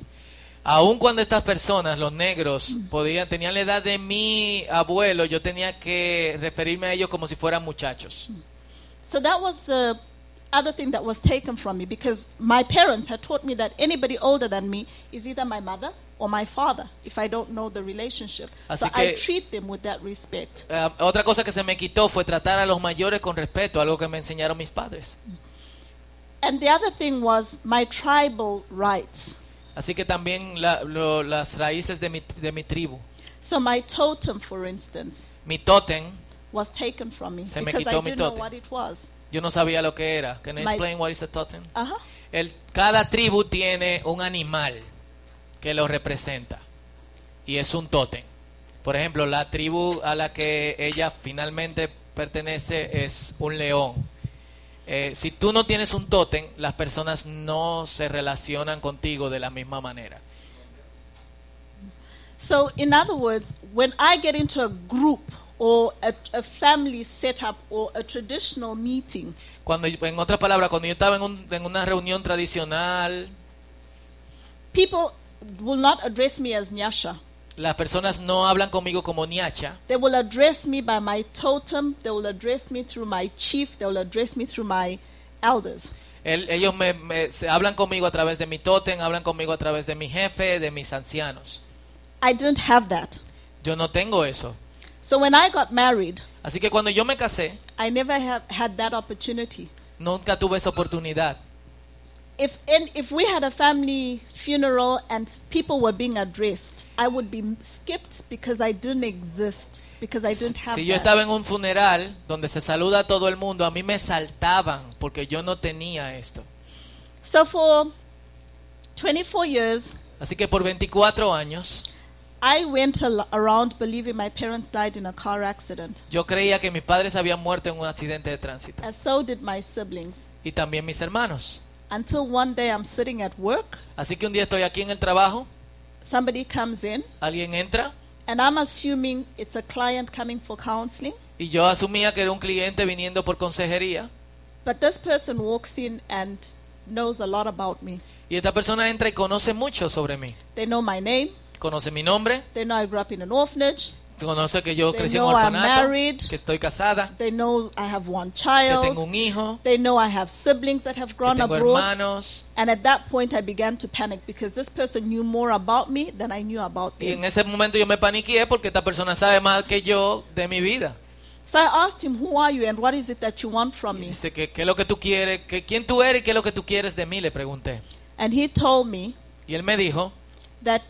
[SPEAKER 1] Aun cuando estas personas, los negros, podían tenían la edad de mi abuelo, yo tenía que referirme a ellos como si fueran muchachos.
[SPEAKER 2] So that was the other thing that was taken from me because my parents had taught me that anybody older than me is either my mother or my father if I don't know the relationship.
[SPEAKER 1] Así
[SPEAKER 2] so I
[SPEAKER 1] que-
[SPEAKER 2] treat them with that respect.
[SPEAKER 1] Eh, otra cosa que se me quitó fue tratar a los mayores con respeto, algo que me enseñaron mis padres.
[SPEAKER 2] And the other thing was my tribal rights.
[SPEAKER 1] Así que también la- lo- las raíces de mi, de mi tribu.
[SPEAKER 2] So my totem, for instance,
[SPEAKER 1] Mi tótem,
[SPEAKER 2] was taken from me
[SPEAKER 1] Se me
[SPEAKER 2] because I
[SPEAKER 1] quitó mi
[SPEAKER 2] didn't know
[SPEAKER 1] totem.
[SPEAKER 2] what it was.
[SPEAKER 1] yo no sabía lo que era. Can you
[SPEAKER 2] My-
[SPEAKER 1] explain what is a totem?
[SPEAKER 2] Uh-huh.
[SPEAKER 1] El, cada tribu tiene un animal que lo representa y es un tótem. Por ejemplo, la tribu a la que ella finalmente pertenece es un león. Eh, si tú no tienes un tótem, las personas no se relacionan contigo de la misma manera.
[SPEAKER 2] So, in other words, when I get into a group or a, a family setup or a traditional meeting,
[SPEAKER 1] Cuando, en otras palabras, cuando yo estaba en, un- en una reunión tradicional,
[SPEAKER 2] people will not address me as Nyasha.
[SPEAKER 1] las personas no hablan conmigo como niacha,
[SPEAKER 2] They will address me by my totem, they will address me through my chief, they will address me through my elders.
[SPEAKER 1] El- ellos me, me- se hablan conmigo a través de mi tótem, hablan conmigo a través de mi jefe, de mis ancianos.
[SPEAKER 2] I didn't have that.
[SPEAKER 1] Yo no tengo eso.
[SPEAKER 2] So, when I got married,
[SPEAKER 1] Así que cuando yo me casé,
[SPEAKER 2] I never have had that opportunity.
[SPEAKER 1] nunca tuve esa oportunidad.
[SPEAKER 2] If, in, if we had a family funeral and people were being addressed, I would be skipped because I didn't exist, because I didn't have
[SPEAKER 1] Si yo estaba en un funeral donde se saluda a todo el mundo, a mí me saltaban porque yo no tenía esto.
[SPEAKER 2] So for 24 years,
[SPEAKER 1] Así que por 24 años,
[SPEAKER 2] I went al- around believing my parents died in a car accident,
[SPEAKER 1] yo creía que mis padres habían muerto en un accidente de tránsito.
[SPEAKER 2] and so did my siblings.
[SPEAKER 1] Y también mis hermanos.
[SPEAKER 2] Until one day I'm sitting at work,
[SPEAKER 1] Así que un día estoy aquí en el trabajo,
[SPEAKER 2] somebody comes in,
[SPEAKER 1] alguien entra
[SPEAKER 2] and I'm assuming it's a client coming for counseling.
[SPEAKER 1] y yo asumía que era un cliente viniendo por consejería.
[SPEAKER 2] But this person walks in and knows a lot about me.
[SPEAKER 1] Y esta persona entra y conoce mucho sobre mí.
[SPEAKER 2] They know my name,
[SPEAKER 1] Conoce mi nombre,
[SPEAKER 2] they know I grew up in an orphanage,
[SPEAKER 1] conoce que yo
[SPEAKER 2] They
[SPEAKER 1] crecí en un orfanato,
[SPEAKER 2] married.
[SPEAKER 1] que estoy casada,
[SPEAKER 2] they know I have one
[SPEAKER 1] que
[SPEAKER 2] child,
[SPEAKER 1] tengo un hijo,
[SPEAKER 2] they know I have siblings that have
[SPEAKER 1] que
[SPEAKER 2] grown
[SPEAKER 1] tengo
[SPEAKER 2] abroad.
[SPEAKER 1] hermanos.
[SPEAKER 2] And at that point, I began to panic because this person knew more about me than I knew about
[SPEAKER 1] Y
[SPEAKER 2] them.
[SPEAKER 1] en ese momento yo me paniqué porque esta persona sabe más que yo de mi vida.
[SPEAKER 2] So I asked him, Who are you and what is it that you want from
[SPEAKER 1] Y
[SPEAKER 2] me?
[SPEAKER 1] dice, que ¿qué es lo que tú quieres? que ¿Quién tú eres y qué es lo que tú quieres de mí? Le pregunté.
[SPEAKER 2] And he told me
[SPEAKER 1] Y él me dijo
[SPEAKER 2] that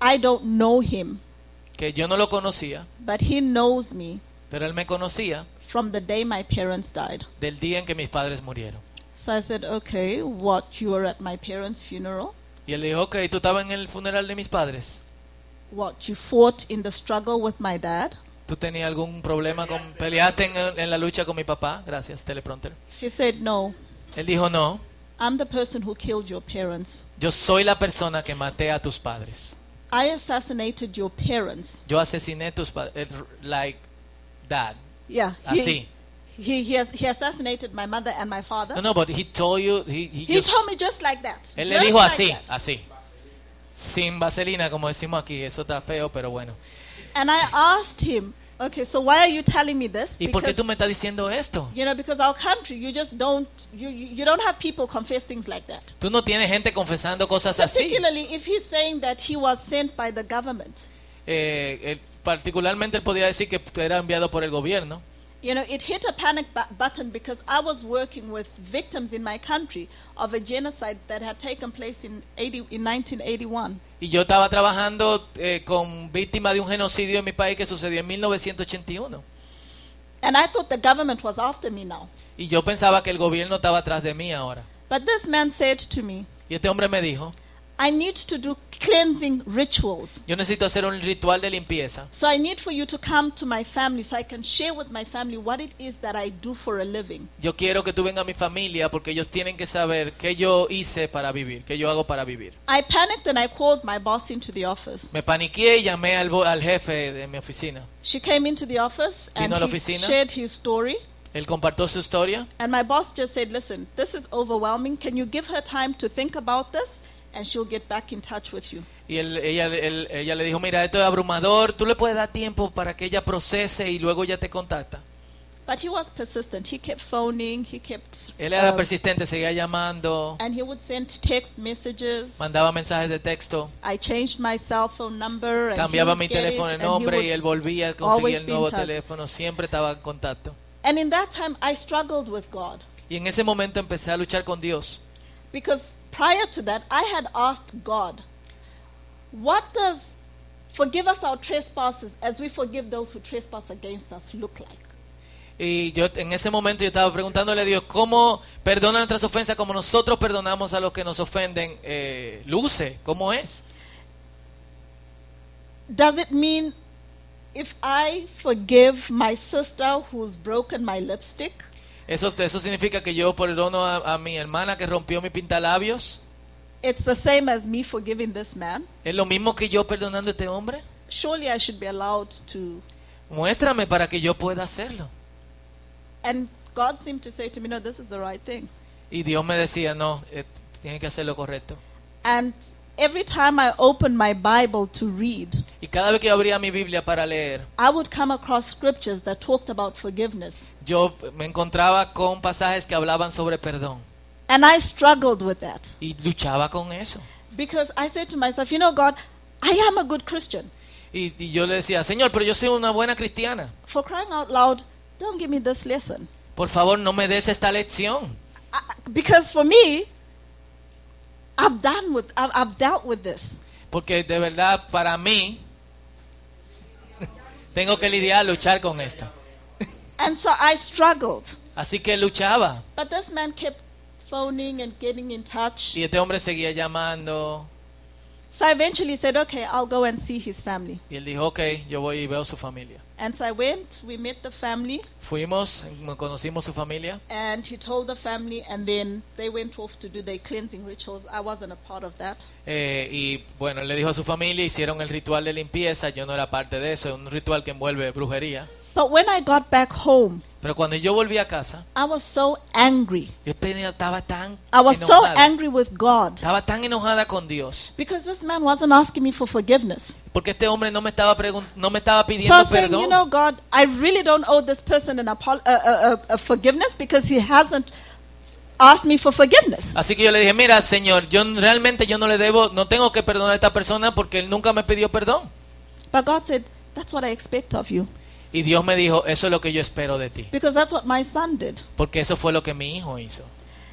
[SPEAKER 2] I don't know him,
[SPEAKER 1] que yo no lo conocía,
[SPEAKER 2] but he knows me
[SPEAKER 1] pero él me conocía
[SPEAKER 2] from the day my parents died.
[SPEAKER 1] del día en que mis padres murieron.
[SPEAKER 2] So I said, Okay, what? You were at my parents' funeral?
[SPEAKER 1] Y él dijo, ok, tú estabas en el funeral de mis padres.
[SPEAKER 2] What? You fought in the struggle with my dad?
[SPEAKER 1] ¿Tú tenías algún problema con... peleaste en, en la lucha con mi papá? Gracias, teleprompter.
[SPEAKER 2] He said, No,
[SPEAKER 1] Él dijo, no,
[SPEAKER 2] I'm the person who killed your parents.
[SPEAKER 1] yo soy la persona que maté a tus padres.
[SPEAKER 2] I assassinated your parents.
[SPEAKER 1] Yo asesiné tus padres, eh, like that,
[SPEAKER 2] Yeah. he-
[SPEAKER 1] así.
[SPEAKER 2] He, he, has, he assassinated my mother and my father.
[SPEAKER 1] No, no, but he told you, he, he
[SPEAKER 2] He
[SPEAKER 1] just-
[SPEAKER 2] told me just like that.
[SPEAKER 1] él le dijo
[SPEAKER 2] like
[SPEAKER 1] así,
[SPEAKER 2] that.
[SPEAKER 1] así. Sin vaselina, como decimos aquí, eso está feo, pero bueno.
[SPEAKER 2] And I asked him, okay, so why are you telling me this?
[SPEAKER 1] ¿Y por qué
[SPEAKER 2] Because,
[SPEAKER 1] tú me estás diciendo esto?
[SPEAKER 2] you know, because our country, you just don't, you, you don't have people confess things like that.
[SPEAKER 1] Tú no tienes gente confesando cosas así.
[SPEAKER 2] Particularly if he's saying that he was sent by the government.
[SPEAKER 1] Eh, eh, particularmente él podía decir que era enviado por el gobierno.
[SPEAKER 2] You know, it hit a panic bu- button because I was working with victims in my country of a genocide that had taken place in, 80, in 1981.
[SPEAKER 1] Y yo estaba trabajando eh, con víctimas de un genocidio en mi país que sucedió en 1981.
[SPEAKER 2] And I thought the government was after me now.
[SPEAKER 1] Y yo pensaba que el gobierno estaba atrás de mí ahora.
[SPEAKER 2] But this man said to me,
[SPEAKER 1] Y este hombre me dijo,
[SPEAKER 2] I need to do cleansing rituals.
[SPEAKER 1] yo necesito hacer un ritual de limpieza.
[SPEAKER 2] So I need for you to come to my family so I can share with my family what it is that I do for a living.
[SPEAKER 1] Yo quiero que tú vengas a mi familia porque ellos tienen que saber qué yo hice para vivir, qué yo hago para vivir.
[SPEAKER 2] I panicked and I called my boss into the office.
[SPEAKER 1] Me paniqué y llamé al, al jefe de mi oficina.
[SPEAKER 2] She came into the office and
[SPEAKER 1] Vino a la
[SPEAKER 2] he
[SPEAKER 1] oficina.
[SPEAKER 2] shared his story.
[SPEAKER 1] Él compartió su historia
[SPEAKER 2] And my boss just said, Listen, this is overwhelming. Can you give her time to think about this? And she'll get back in touch with you.
[SPEAKER 1] y él- ella, él- ella le dijo, mira, esto es abrumador, tú le puedes dar tiempo para que ella procese y luego ya te contacta.
[SPEAKER 2] But he was persistent. He kept phoning. He kept.
[SPEAKER 1] Él era
[SPEAKER 2] um,
[SPEAKER 1] persistente, seguía llamando,
[SPEAKER 2] and he would send text messages.
[SPEAKER 1] mandaba mensajes de texto,
[SPEAKER 2] I changed my cell phone number. And
[SPEAKER 1] cambiaba mi teléfono de nombre y él volvía a
[SPEAKER 2] always
[SPEAKER 1] conseguir el nuevo teléfono, siempre estaba en contacto.
[SPEAKER 2] And in that time, I struggled with God
[SPEAKER 1] Y en ese momento empecé a luchar con Dios,
[SPEAKER 2] because prior to that, I had asked God, "What does forgive us our trespasses as we forgive those who trespass against us look like?"
[SPEAKER 1] Y yo en ese momento yo estaba preguntándole a Dios cómo perdona nuestras ofensas como nosotros perdonamos a los que nos ofenden. Eh, luce, ¿cómo es?
[SPEAKER 2] Does it mean if I forgive my sister who's broken my lipstick,
[SPEAKER 1] Eso, eso significa que yo perdono a, a mi hermana que rompió mi pintalabios.
[SPEAKER 2] it's the same as me forgiving this man?
[SPEAKER 1] ¿Es lo mismo que yo perdonando a este hombre?
[SPEAKER 2] Surely I should be allowed to.
[SPEAKER 1] Muéstrame para que yo pueda hacerlo.
[SPEAKER 2] And God seemed to say to me, No, this is the right thing.
[SPEAKER 1] Y Dios me decía, no, eh, tienes que hacer lo correcto.
[SPEAKER 2] And every time I opened my Bible to read,
[SPEAKER 1] Y cada vez que abría mi Biblia para leer,
[SPEAKER 2] I would come across scriptures that talked about forgiveness.
[SPEAKER 1] Yo me encontraba con pasajes que hablaban sobre perdón.
[SPEAKER 2] And I struggled with that
[SPEAKER 1] Y luchaba con eso.
[SPEAKER 2] because I said to myself, You know, God, I am a good Christian.
[SPEAKER 1] Y, y yo le decía, Señor, pero yo soy una buena cristiana.
[SPEAKER 2] For crying out loud, don't give me this lesson.
[SPEAKER 1] Por favor, no me des esta lección.
[SPEAKER 2] I, because for me, I've done with, I've, I've dealt with this.
[SPEAKER 1] Porque de verdad, para mí, tengo que lidiar, luchar con esto.
[SPEAKER 2] And so I struggled.
[SPEAKER 1] Así que luchaba.
[SPEAKER 2] But this man kept phoning and getting in touch.
[SPEAKER 1] Y este hombre seguía llamando.
[SPEAKER 2] So I eventually said, okay, I'll go and see his family.
[SPEAKER 1] Y él dijo, ok, yo voy y veo su familia.
[SPEAKER 2] And so I went, we met the family,
[SPEAKER 1] Fuimos, conocimos su familia.
[SPEAKER 2] and he told the family, and then they went off to do their cleansing rituals. I wasn't a part of that.
[SPEAKER 1] eh, y bueno, le dijo a su familia, hicieron el ritual de limpieza. Yo no era parte de eso, un ritual que envuelve brujería.
[SPEAKER 2] But when I got back home,
[SPEAKER 1] Pero cuando yo volví a casa,
[SPEAKER 2] I was so angry.
[SPEAKER 1] yo tenía, estaba tan
[SPEAKER 2] I was so
[SPEAKER 1] enojada.
[SPEAKER 2] angry with God
[SPEAKER 1] Estaba tan enojada con Dios.
[SPEAKER 2] because this man wasn't asking me for forgiveness.
[SPEAKER 1] Porque este hombre no me estaba, no me estaba
[SPEAKER 2] So
[SPEAKER 1] pidiendo
[SPEAKER 2] saying,
[SPEAKER 1] perdón.
[SPEAKER 2] you know, God, I really don't owe this person an apo- uh, uh, uh, forgiveness because he hasn't asked me for forgiveness.
[SPEAKER 1] Así que yo le dije, mira, Señor, yo realmente yo no le debo, no tengo que perdonar a esta persona porque él nunca me pidió perdón.
[SPEAKER 2] But God said, that's what I expect of you
[SPEAKER 1] Y Dios me dijo, eso es lo que yo espero de ti.
[SPEAKER 2] because that's what my son did.
[SPEAKER 1] Porque eso fue lo que mi hijo hizo.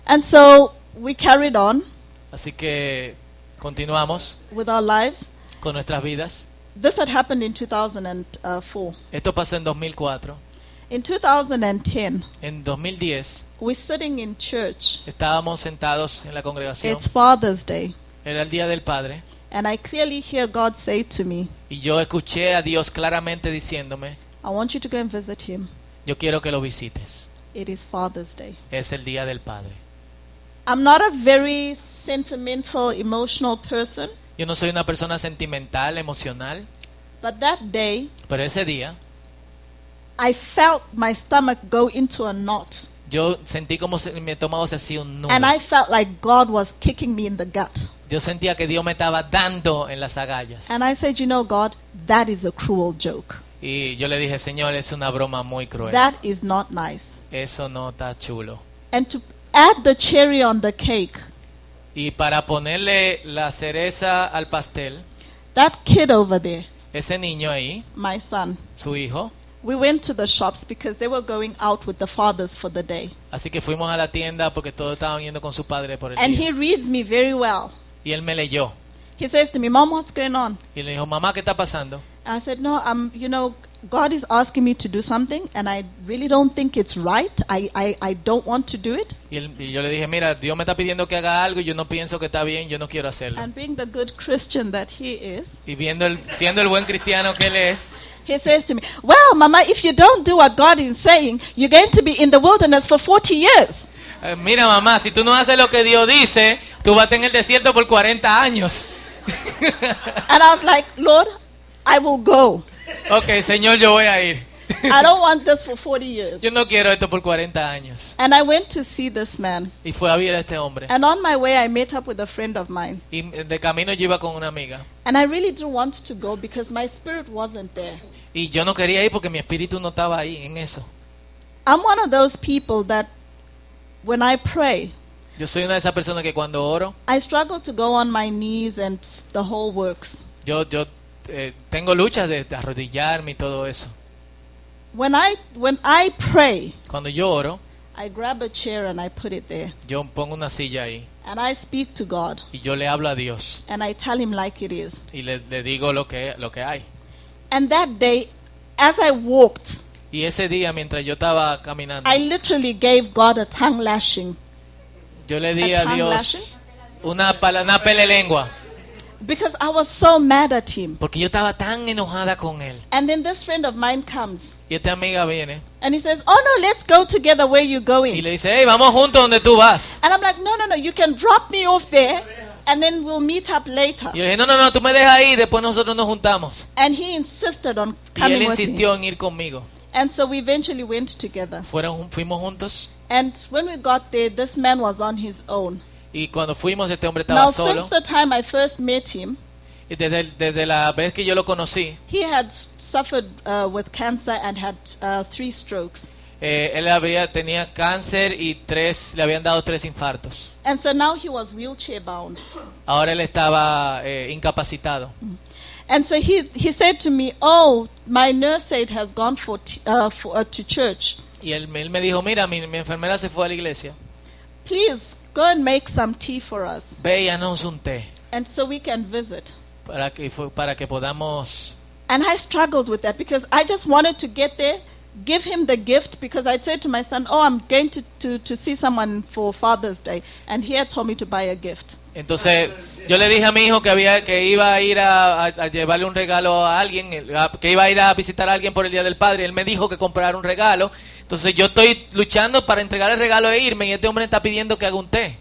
[SPEAKER 2] And so we carried on
[SPEAKER 1] Así que continuamos
[SPEAKER 2] with our lives.
[SPEAKER 1] con nuestras vidas.
[SPEAKER 2] This had happened in 2004.
[SPEAKER 1] Esto pasó en 2004.
[SPEAKER 2] In 2010,
[SPEAKER 1] En 2010
[SPEAKER 2] we're sitting in church.
[SPEAKER 1] estábamos sentados en la congregación.
[SPEAKER 2] It's Father's Day.
[SPEAKER 1] Era el Día del Padre.
[SPEAKER 2] And I clearly hear God say to me,
[SPEAKER 1] Y yo escuché a Dios claramente diciéndome,
[SPEAKER 2] I want you to go and visit him.
[SPEAKER 1] yo quiero que lo visites.
[SPEAKER 2] It is Father's Day.
[SPEAKER 1] Es el Día del Padre.
[SPEAKER 2] I'm not a very sentimental, emotional person,
[SPEAKER 1] Yo no soy una persona sentimental, emocional,
[SPEAKER 2] but that day
[SPEAKER 1] pero ese día
[SPEAKER 2] I felt my stomach go into a knot.
[SPEAKER 1] yo sentí como si mi estómago se hacía un nudo.
[SPEAKER 2] And I felt like God was kicking me in the gut.
[SPEAKER 1] Yo sentía que Dios me estaba dando en las agallas.
[SPEAKER 2] And I said, You know, God, that is a cruel joke.
[SPEAKER 1] Y yo le dije, Señor, es una broma muy cruel.
[SPEAKER 2] That is not nice.
[SPEAKER 1] Eso no está chulo.
[SPEAKER 2] And to add the cherry on the cake,
[SPEAKER 1] Y para ponerle la cereza al pastel,
[SPEAKER 2] that kid over there,
[SPEAKER 1] ese niño ahí,
[SPEAKER 2] my son,
[SPEAKER 1] su hijo,
[SPEAKER 2] we went to the shops because they were going out with the fathers for the day.
[SPEAKER 1] así que fuimos a la tienda porque todos estaban yendo con su padre por el
[SPEAKER 2] And
[SPEAKER 1] día.
[SPEAKER 2] he reads me very well.
[SPEAKER 1] Y él me leyó.
[SPEAKER 2] He says to me, Mom, what's going on?
[SPEAKER 1] Y le dijo, mamá, ¿qué está pasando?
[SPEAKER 2] I said, No, um, you know, God is asking me to do something, and I really don't think it's right. I, I, I don't want to do it.
[SPEAKER 1] Y, él- y yo le dije, mira, Dios me está pidiendo que haga algo y yo no pienso que está bien, yo no quiero hacerlo.
[SPEAKER 2] And being the good Christian that he is,
[SPEAKER 1] Y viendo el, siendo el buen cristiano que él es,
[SPEAKER 2] he says to me, Well, Mama, if you don't do what God is saying, you're going to be in the wilderness for 40 years.
[SPEAKER 1] eh, mira mamá, si tú no haces lo que Dios dice, tú vas a estar en el desierto por 40 años.
[SPEAKER 2] And I was like, Lord, I will go.
[SPEAKER 1] ok, Señor, yo voy a ir.
[SPEAKER 2] I don't want this for 40 years.
[SPEAKER 1] Yo no quiero esto por 40 años.
[SPEAKER 2] And I went to see this man.
[SPEAKER 1] Y fue a ver a este hombre.
[SPEAKER 2] And on my way, I met up with a friend of mine.
[SPEAKER 1] Y de camino yo iba con una amiga.
[SPEAKER 2] And I really didn't want to go because my spirit wasn't there.
[SPEAKER 1] Y yo no quería ir porque mi espíritu no estaba ahí en eso.
[SPEAKER 2] I'm one of those people that when I pray,
[SPEAKER 1] Yo soy una de esas personas que cuando oro,
[SPEAKER 2] I struggle to go on my knees and the whole works.
[SPEAKER 1] yo, yo eh, tengo luchas de, de arrodillarme y todo eso.
[SPEAKER 2] When I when I pray,
[SPEAKER 1] Cuando yo oro,
[SPEAKER 2] I grab a chair and I put it there
[SPEAKER 1] yo pongo una silla ahí
[SPEAKER 2] and I speak to God
[SPEAKER 1] y yo le hablo a Dios
[SPEAKER 2] and I tell him like it is.
[SPEAKER 1] y le, le digo lo que, lo que hay.
[SPEAKER 2] And that day as I walked,
[SPEAKER 1] Y ese día, mientras yo estaba caminando,
[SPEAKER 2] I literally gave God a tongue lashing
[SPEAKER 1] yo le di
[SPEAKER 2] a
[SPEAKER 1] Dios
[SPEAKER 2] lashing?
[SPEAKER 1] una, pala- una pele lengua.
[SPEAKER 2] Because I was so mad at him.
[SPEAKER 1] Porque yo estaba tan enojada con él.
[SPEAKER 2] And then this friend of mine comes
[SPEAKER 1] Y esta amiga viene
[SPEAKER 2] and he says, "Oh no, let's go together where you
[SPEAKER 1] y
[SPEAKER 2] going."
[SPEAKER 1] le dice, hey, vamos juntos donde tú vas.
[SPEAKER 2] And I'm like, "No, no, no, you can drop me off there and then we'll meet up later."
[SPEAKER 1] Y yo dije, no, no, no, tú me dejas ahí, después nosotros nos juntamos.
[SPEAKER 2] And he insisted on
[SPEAKER 1] Y él
[SPEAKER 2] coming with me.
[SPEAKER 1] insistió en ir conmigo.
[SPEAKER 2] And so we eventually went together.
[SPEAKER 1] Fueron, fuimos juntos
[SPEAKER 2] And when we got there, this man was on his own.
[SPEAKER 1] Y cuando fuimos este hombre estaba
[SPEAKER 2] Now,
[SPEAKER 1] solo.
[SPEAKER 2] since the time I first met him,
[SPEAKER 1] Y desde, desde la vez que yo lo conocí,
[SPEAKER 2] he had suffered uh, with cancer and had uh, three strokes.
[SPEAKER 1] eh, él había, tenía cáncer y tres, le habían dado tres infartos.
[SPEAKER 2] And so now he was wheelchair bound.
[SPEAKER 1] Ahora él estaba eh, incapacitado.
[SPEAKER 2] And so he, he said to me, Oh, my nurse aide has gone for uh, for, uh, to church.
[SPEAKER 1] Y él, él me dijo, mira, mi, mi enfermera se fue a la iglesia.
[SPEAKER 2] Please go and make some tea for us.
[SPEAKER 1] Ve y haznos un té
[SPEAKER 2] And so we can visit.
[SPEAKER 1] para que, para que podamos...
[SPEAKER 2] And I struggled with that because I just wanted to get there, give him the gift, because I'd said to my son, Oh, I'm going to, to, to see someone for Father's Day. And he had told me to buy a gift.
[SPEAKER 1] Entonces yo le dije a mi hijo que, había, que iba a ir a, a- a llevarle un regalo a alguien, que iba a ir a visitar a alguien por el Día del Padre. Él me dijo que comprara un regalo. Entonces yo estoy luchando para entregar el regalo e irme y este hombre está pidiendo que haga un té.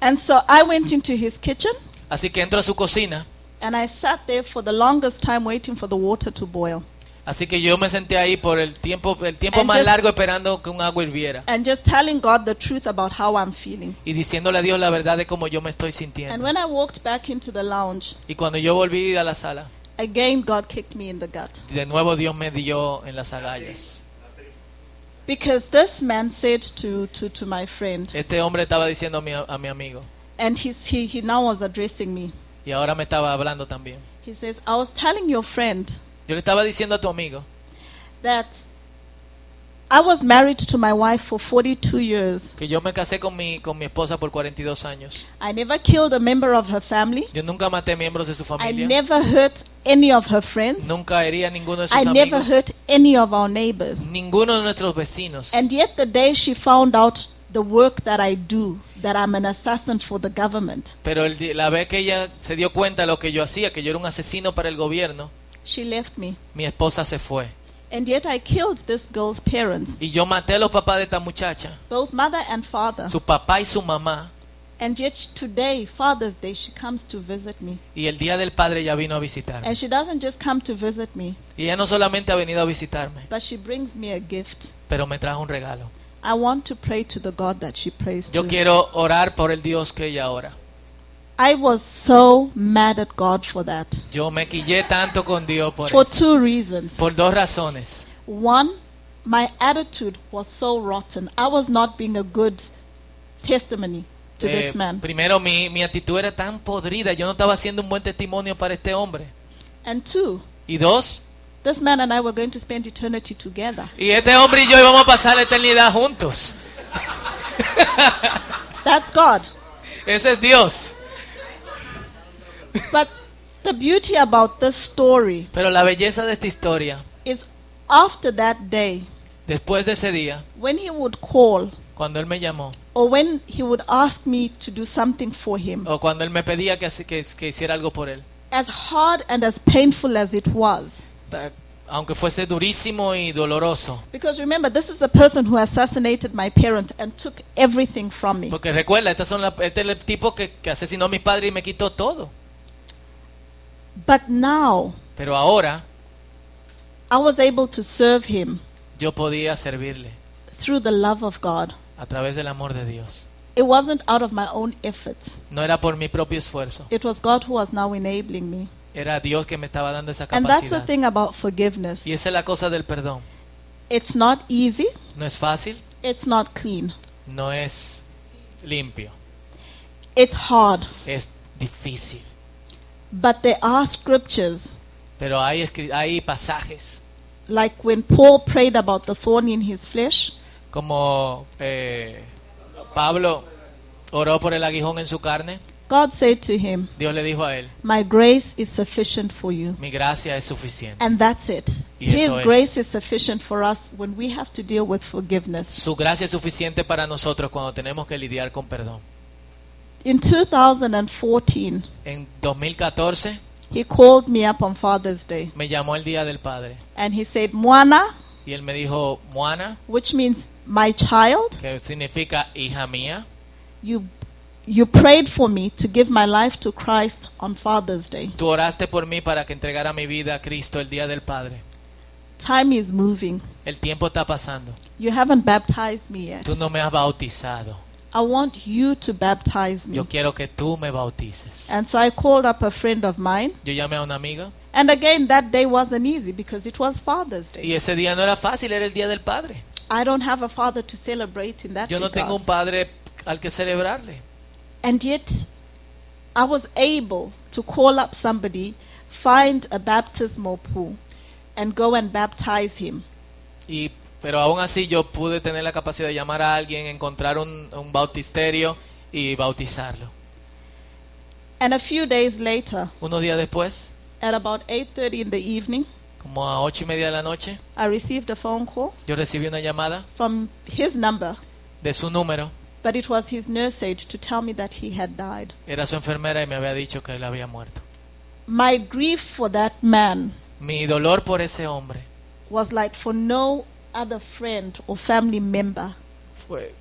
[SPEAKER 2] And so I went into his kitchen
[SPEAKER 1] Así que entro a su cocina.
[SPEAKER 2] and I sat there for the longest time waiting for the water to boil.
[SPEAKER 1] Así que yo me senté ahí por el tiempo, el tiempo
[SPEAKER 2] And
[SPEAKER 1] más
[SPEAKER 2] just-
[SPEAKER 1] largo esperando que un agua hirviera.
[SPEAKER 2] and just telling God the truth about how I'm feeling.
[SPEAKER 1] Y diciéndole a Dios la verdad de cómo yo me estoy
[SPEAKER 2] And
[SPEAKER 1] sintiendo.
[SPEAKER 2] when I walked back into the lounge,
[SPEAKER 1] Y cuando yo volví a la sala,
[SPEAKER 2] again God kicked me in the gut.
[SPEAKER 1] de nuevo Dios me dio en las agallas.
[SPEAKER 2] Because this man said to, to, to my friend,
[SPEAKER 1] Este hombre estaba diciendo a mi, a mi amigo.
[SPEAKER 2] and he's, he, he now was addressing me.
[SPEAKER 1] Y ahora me estaba hablando también.
[SPEAKER 2] He says, I was telling your friend
[SPEAKER 1] Yo le estaba diciendo a tu amigo
[SPEAKER 2] that I was married to my wife for 42 years.
[SPEAKER 1] que yo me casé con mi, con mi esposa por 42 años.
[SPEAKER 2] I never killed a member of her family.
[SPEAKER 1] Yo nunca maté miembros de su
[SPEAKER 2] I
[SPEAKER 1] familia.
[SPEAKER 2] never hurt any of her friends.
[SPEAKER 1] Nunca herí a ninguno de
[SPEAKER 2] I
[SPEAKER 1] sus
[SPEAKER 2] never
[SPEAKER 1] amigos.
[SPEAKER 2] hurt any of our neighbors.
[SPEAKER 1] Ninguno de nuestros vecinos.
[SPEAKER 2] And yet, the day she found out the work that I do, that I'm an assassin for the government,
[SPEAKER 1] Pero el la vez que ella se dio cuenta de lo que yo hacía, que yo era un asesino para el gobierno,
[SPEAKER 2] she left me.
[SPEAKER 1] mi esposa se fue.
[SPEAKER 2] And yet, I killed this girl's parents,
[SPEAKER 1] Y yo maté a los papás de esta muchacha,
[SPEAKER 2] both mother and father.
[SPEAKER 1] su papá y su mamá.
[SPEAKER 2] And yet, today, Father's Day, she comes to visit me.
[SPEAKER 1] Y el día del padre ella vino a visitarme.
[SPEAKER 2] And she doesn't just come to visit me,
[SPEAKER 1] Y ella no solamente ha venido a visitarme,
[SPEAKER 2] but she brings me a gift.
[SPEAKER 1] pero me trajo un regalo.
[SPEAKER 2] I want to pray to the God that she prays
[SPEAKER 1] Yo
[SPEAKER 2] to.
[SPEAKER 1] quiero orar por el Dios que ella ora.
[SPEAKER 2] I was so mad at God for that.
[SPEAKER 1] Yo me quillé tanto con Dios por
[SPEAKER 2] For
[SPEAKER 1] eso.
[SPEAKER 2] two reasons.
[SPEAKER 1] Por dos razones.
[SPEAKER 2] One, my attitude was so rotten. I was not being a good testimony to
[SPEAKER 1] Eh,
[SPEAKER 2] this man.
[SPEAKER 1] primero, mi, mi actitud era tan podrida. Yo no estaba haciendo un buen testimonio para este hombre.
[SPEAKER 2] And two,
[SPEAKER 1] Y dos,
[SPEAKER 2] this man and I were going to spend eternity together.
[SPEAKER 1] y este hombre y yo íbamos a pasar la eternidad juntos.
[SPEAKER 2] That's God.
[SPEAKER 1] Ese es Dios.
[SPEAKER 2] But the beauty about this story
[SPEAKER 1] Pero la belleza de esta historia,
[SPEAKER 2] is after that day,
[SPEAKER 1] después de ese día,
[SPEAKER 2] when he would call
[SPEAKER 1] cuando él me llamó,
[SPEAKER 2] or when he would ask me to do something for him,
[SPEAKER 1] o cuando él me pedía que, que, que hiciera algo por él,
[SPEAKER 2] as hard and as painful as it was,
[SPEAKER 1] ta- aunque fuese durísimo y doloroso.
[SPEAKER 2] because remember, this is the person who assassinated my parent and took everything from me.
[SPEAKER 1] Porque recuerda, estas son la- este es el tipo que, que asesinó a mi padre y me quitó todo.
[SPEAKER 2] But now
[SPEAKER 1] Pero ahora
[SPEAKER 2] I was able to serve him
[SPEAKER 1] yo podía servirle
[SPEAKER 2] through the love of God.
[SPEAKER 1] a través del amor de Dios.
[SPEAKER 2] It wasn't out of my own efforts.
[SPEAKER 1] No era por mi propio esfuerzo,
[SPEAKER 2] It was God who was now enabling me.
[SPEAKER 1] era Dios que me estaba dando esa
[SPEAKER 2] And that's the
[SPEAKER 1] capacidad.
[SPEAKER 2] thing about forgiveness.
[SPEAKER 1] Y esa es la cosa del perdón.
[SPEAKER 2] It's not easy.
[SPEAKER 1] No es fácil,
[SPEAKER 2] It's not clean.
[SPEAKER 1] no es limpio,
[SPEAKER 2] It's hard.
[SPEAKER 1] es difícil.
[SPEAKER 2] But there are scriptures,
[SPEAKER 1] Pero hay, hay pasajes
[SPEAKER 2] like when Paul prayed about the thorn in his flesh,
[SPEAKER 1] como eh, Pablo oró por el aguijón en su carne.
[SPEAKER 2] God said to him,
[SPEAKER 1] Dios le dijo a él,
[SPEAKER 2] My grace is sufficient for you.
[SPEAKER 1] mi gracia es suficiente.
[SPEAKER 2] And that's it.
[SPEAKER 1] Y
[SPEAKER 2] His
[SPEAKER 1] eso es.
[SPEAKER 2] grace is sufficient for us when we have to deal with forgiveness.
[SPEAKER 1] Su gracia es suficiente para nosotros cuando tenemos que lidiar con perdón.
[SPEAKER 2] In 2014,
[SPEAKER 1] En 2014
[SPEAKER 2] he called me up on Father's Day
[SPEAKER 1] me llamó el Día del Padre
[SPEAKER 2] and he said, Mwana,
[SPEAKER 1] y él me dijo, Moana,
[SPEAKER 2] which means my child,
[SPEAKER 1] que significa hija mía,
[SPEAKER 2] you you prayed for me to give my life to Christ on Father's Day.
[SPEAKER 1] tú oraste por mí para que entregara mi vida a Cristo el Día del Padre.
[SPEAKER 2] Time is moving.
[SPEAKER 1] El tiempo está pasando.
[SPEAKER 2] You haven't baptized me yet.
[SPEAKER 1] Tú no me has bautizado.
[SPEAKER 2] I want you to baptize me.
[SPEAKER 1] Yo quiero que tú me bautices.
[SPEAKER 2] And so I called up a friend of mine.
[SPEAKER 1] Yo llamé a una amiga
[SPEAKER 2] And again, that day wasn't easy because it was Father's Day.
[SPEAKER 1] y ese día no era fácil, era el Día del Padre.
[SPEAKER 2] I don't have a father to celebrate in that
[SPEAKER 1] Yo no tengo un padre al que celebrarle.
[SPEAKER 2] And yet, I was able to call up somebody, find a baptismal pool, and go and baptize him.
[SPEAKER 1] Y, pero aún así yo pude tener la capacidad de llamar a alguien, encontrar un, un bautisterio y bautizarlo.
[SPEAKER 2] And a few days later,
[SPEAKER 1] Unos días después,
[SPEAKER 2] at about 8:30 in the evening,
[SPEAKER 1] como a ocho y media de la noche,
[SPEAKER 2] I received a phone call
[SPEAKER 1] yo recibí una llamada
[SPEAKER 2] from his number,
[SPEAKER 1] de su número.
[SPEAKER 2] but it was his nurse aide to tell me that he had died.
[SPEAKER 1] Era su enfermera y me había dicho que él había muerto.
[SPEAKER 2] My grief for that man
[SPEAKER 1] Mi dolor por ese hombre
[SPEAKER 2] was like for no other friend or family member.
[SPEAKER 1] fue...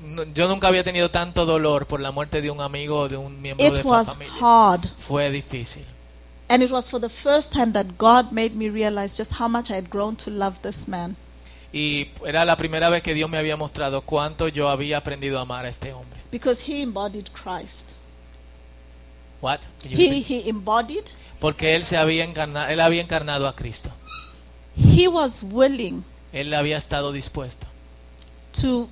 [SPEAKER 1] no- yo nunca había tenido tanto dolor por la muerte de un amigo o de un miembro de
[SPEAKER 2] It
[SPEAKER 1] la
[SPEAKER 2] was
[SPEAKER 1] familia.
[SPEAKER 2] hard.
[SPEAKER 1] Fue difícil.
[SPEAKER 2] And it was for the first time that God made me realize just how much I had grown to love this man.
[SPEAKER 1] Y era la primera vez que Dios me había mostrado cuánto yo había aprendido a amar a este hombre.
[SPEAKER 2] Because he embodied Christ.
[SPEAKER 1] What? Can you
[SPEAKER 2] He,
[SPEAKER 1] repeat?
[SPEAKER 2] he embodied,
[SPEAKER 1] Porque él se había encarnado, él había encarnado a Cristo.
[SPEAKER 2] he was willing
[SPEAKER 1] Él había estado dispuesto,
[SPEAKER 2] to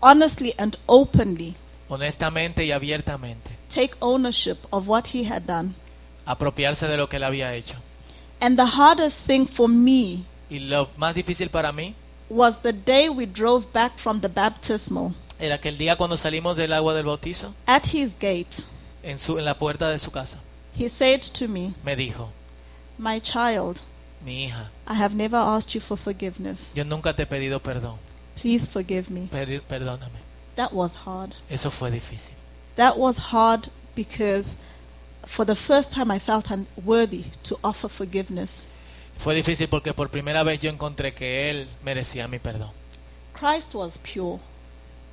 [SPEAKER 2] honestly and openly
[SPEAKER 1] honestamente y abiertamente,
[SPEAKER 2] take ownership of what he had done.
[SPEAKER 1] apropiarse de lo que él había hecho.
[SPEAKER 2] And the hardest thing for me
[SPEAKER 1] Y lo más difícil para mí
[SPEAKER 2] was the day we drove back from the baptismal.
[SPEAKER 1] era que el día cuando salimos del agua del bautizo,
[SPEAKER 2] At his gate,
[SPEAKER 1] en, su, en la puerta de su casa,
[SPEAKER 2] he said to me,
[SPEAKER 1] me dijo,
[SPEAKER 2] My child,
[SPEAKER 1] mi hija,
[SPEAKER 2] I have never asked you for forgiveness.
[SPEAKER 1] yo nunca te he pedido perdón,
[SPEAKER 2] Please forgive me.
[SPEAKER 1] Pedir- perdóname.
[SPEAKER 2] That was hard.
[SPEAKER 1] Eso fue difícil.
[SPEAKER 2] That was hard because for the first time I felt unworthy to offer forgiveness.
[SPEAKER 1] Fue difícil porque por primera vez yo encontré que él merecía mi perdón.
[SPEAKER 2] Christ was pure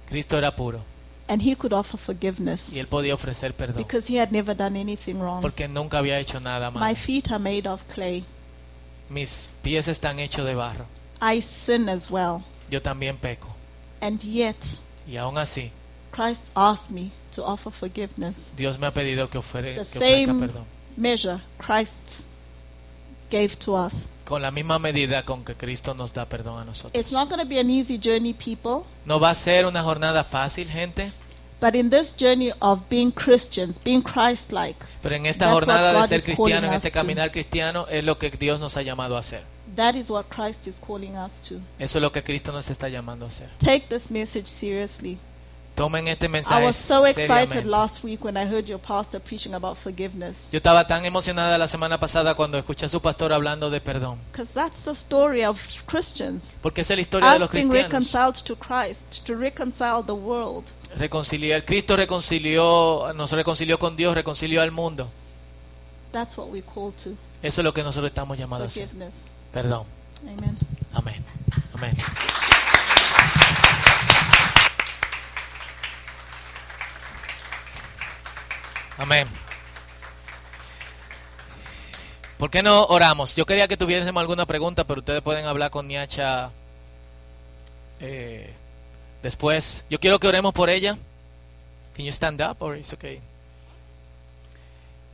[SPEAKER 1] Cristo era puro
[SPEAKER 2] and he could offer forgiveness
[SPEAKER 1] y él podía ofrecer perdón
[SPEAKER 2] because he had never done anything wrong.
[SPEAKER 1] porque nunca había hecho nada malo.
[SPEAKER 2] My feet are made of clay.
[SPEAKER 1] Mis pies están hechos de barro.
[SPEAKER 2] I sin as well.
[SPEAKER 1] Yo también peco.
[SPEAKER 2] And yet,
[SPEAKER 1] Y aún así,
[SPEAKER 2] Christ asked me to offer forgiveness.
[SPEAKER 1] Dios me ha pedido que, ofre-
[SPEAKER 2] The
[SPEAKER 1] que ofrezca perdón.
[SPEAKER 2] measure Christ gave to us.
[SPEAKER 1] Con la misma medida con que Cristo nos da perdón a nosotros.
[SPEAKER 2] It's not going to be an easy journey, people,
[SPEAKER 1] No va a ser una jornada fácil, gente.
[SPEAKER 2] But in this journey of being Christians, being Christ like,
[SPEAKER 1] Pero en esta
[SPEAKER 2] That's what
[SPEAKER 1] jornada de
[SPEAKER 2] God
[SPEAKER 1] ser
[SPEAKER 2] is
[SPEAKER 1] cristiano, en este
[SPEAKER 2] to.
[SPEAKER 1] caminar cristiano, es lo que Dios nos ha llamado a hacer.
[SPEAKER 2] that is what Christ is calling us to.
[SPEAKER 1] Eso es lo que Cristo nos está llamando a hacer.
[SPEAKER 2] Take this message seriously.
[SPEAKER 1] Tomen este
[SPEAKER 2] I
[SPEAKER 1] mensaje
[SPEAKER 2] was so excited
[SPEAKER 1] seriamente.
[SPEAKER 2] last week when I heard your pastor preaching about forgiveness.
[SPEAKER 1] Yo estaba tan emocionada la semana pasada cuando escuché a su pastor hablando de perdón.
[SPEAKER 2] Because that's the story of Christians.
[SPEAKER 1] Porque esa es la historia de los
[SPEAKER 2] Us being
[SPEAKER 1] cristianos.
[SPEAKER 2] reconciled to Christ, to reconcile the world.
[SPEAKER 1] Reconciliar. Cristo reconcilió, nos reconcilió con Dios, reconcilió al mundo.
[SPEAKER 2] That's what we call to
[SPEAKER 1] Eso es lo que nosotros estamos llamados a hacer. Perdón.
[SPEAKER 2] Amen.
[SPEAKER 1] Amén. Amén. Amén. ¿Por qué no oramos? Yo quería que tuviésemos alguna pregunta, pero ustedes pueden hablar con Niacha eh, después. Yo quiero que oremos por ella. Can you stand up or it's okay?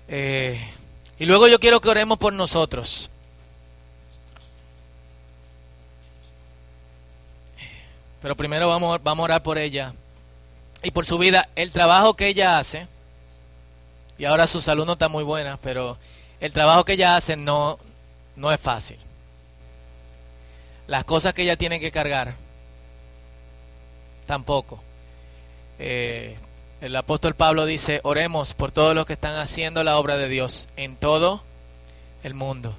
[SPEAKER 1] Eh, y luego yo quiero que oremos por nosotros. Pero primero vamos, vamos a orar por ella y por su vida. El trabajo que ella hace, y ahora su salud no está muy buena, pero el trabajo que ella hace no, no es fácil. Las cosas que ella tiene que cargar, tampoco. Eh, el apóstol Pablo dice, oremos por todos los que están haciendo la obra de Dios en todo el mundo.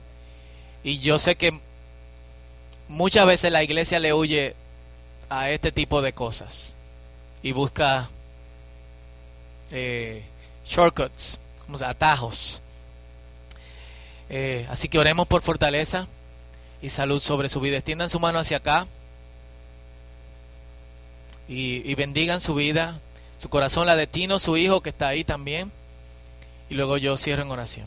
[SPEAKER 1] Y yo sé que muchas veces la iglesia le huye a este tipo de cosas y busca eh, shortcuts, como atajos. Eh, así que oremos por fortaleza y salud sobre su vida. Extiendan su mano hacia acá y, bendigan su vida, su corazón, la de Tino, su hijo que está ahí también. Y luego yo cierro en oración.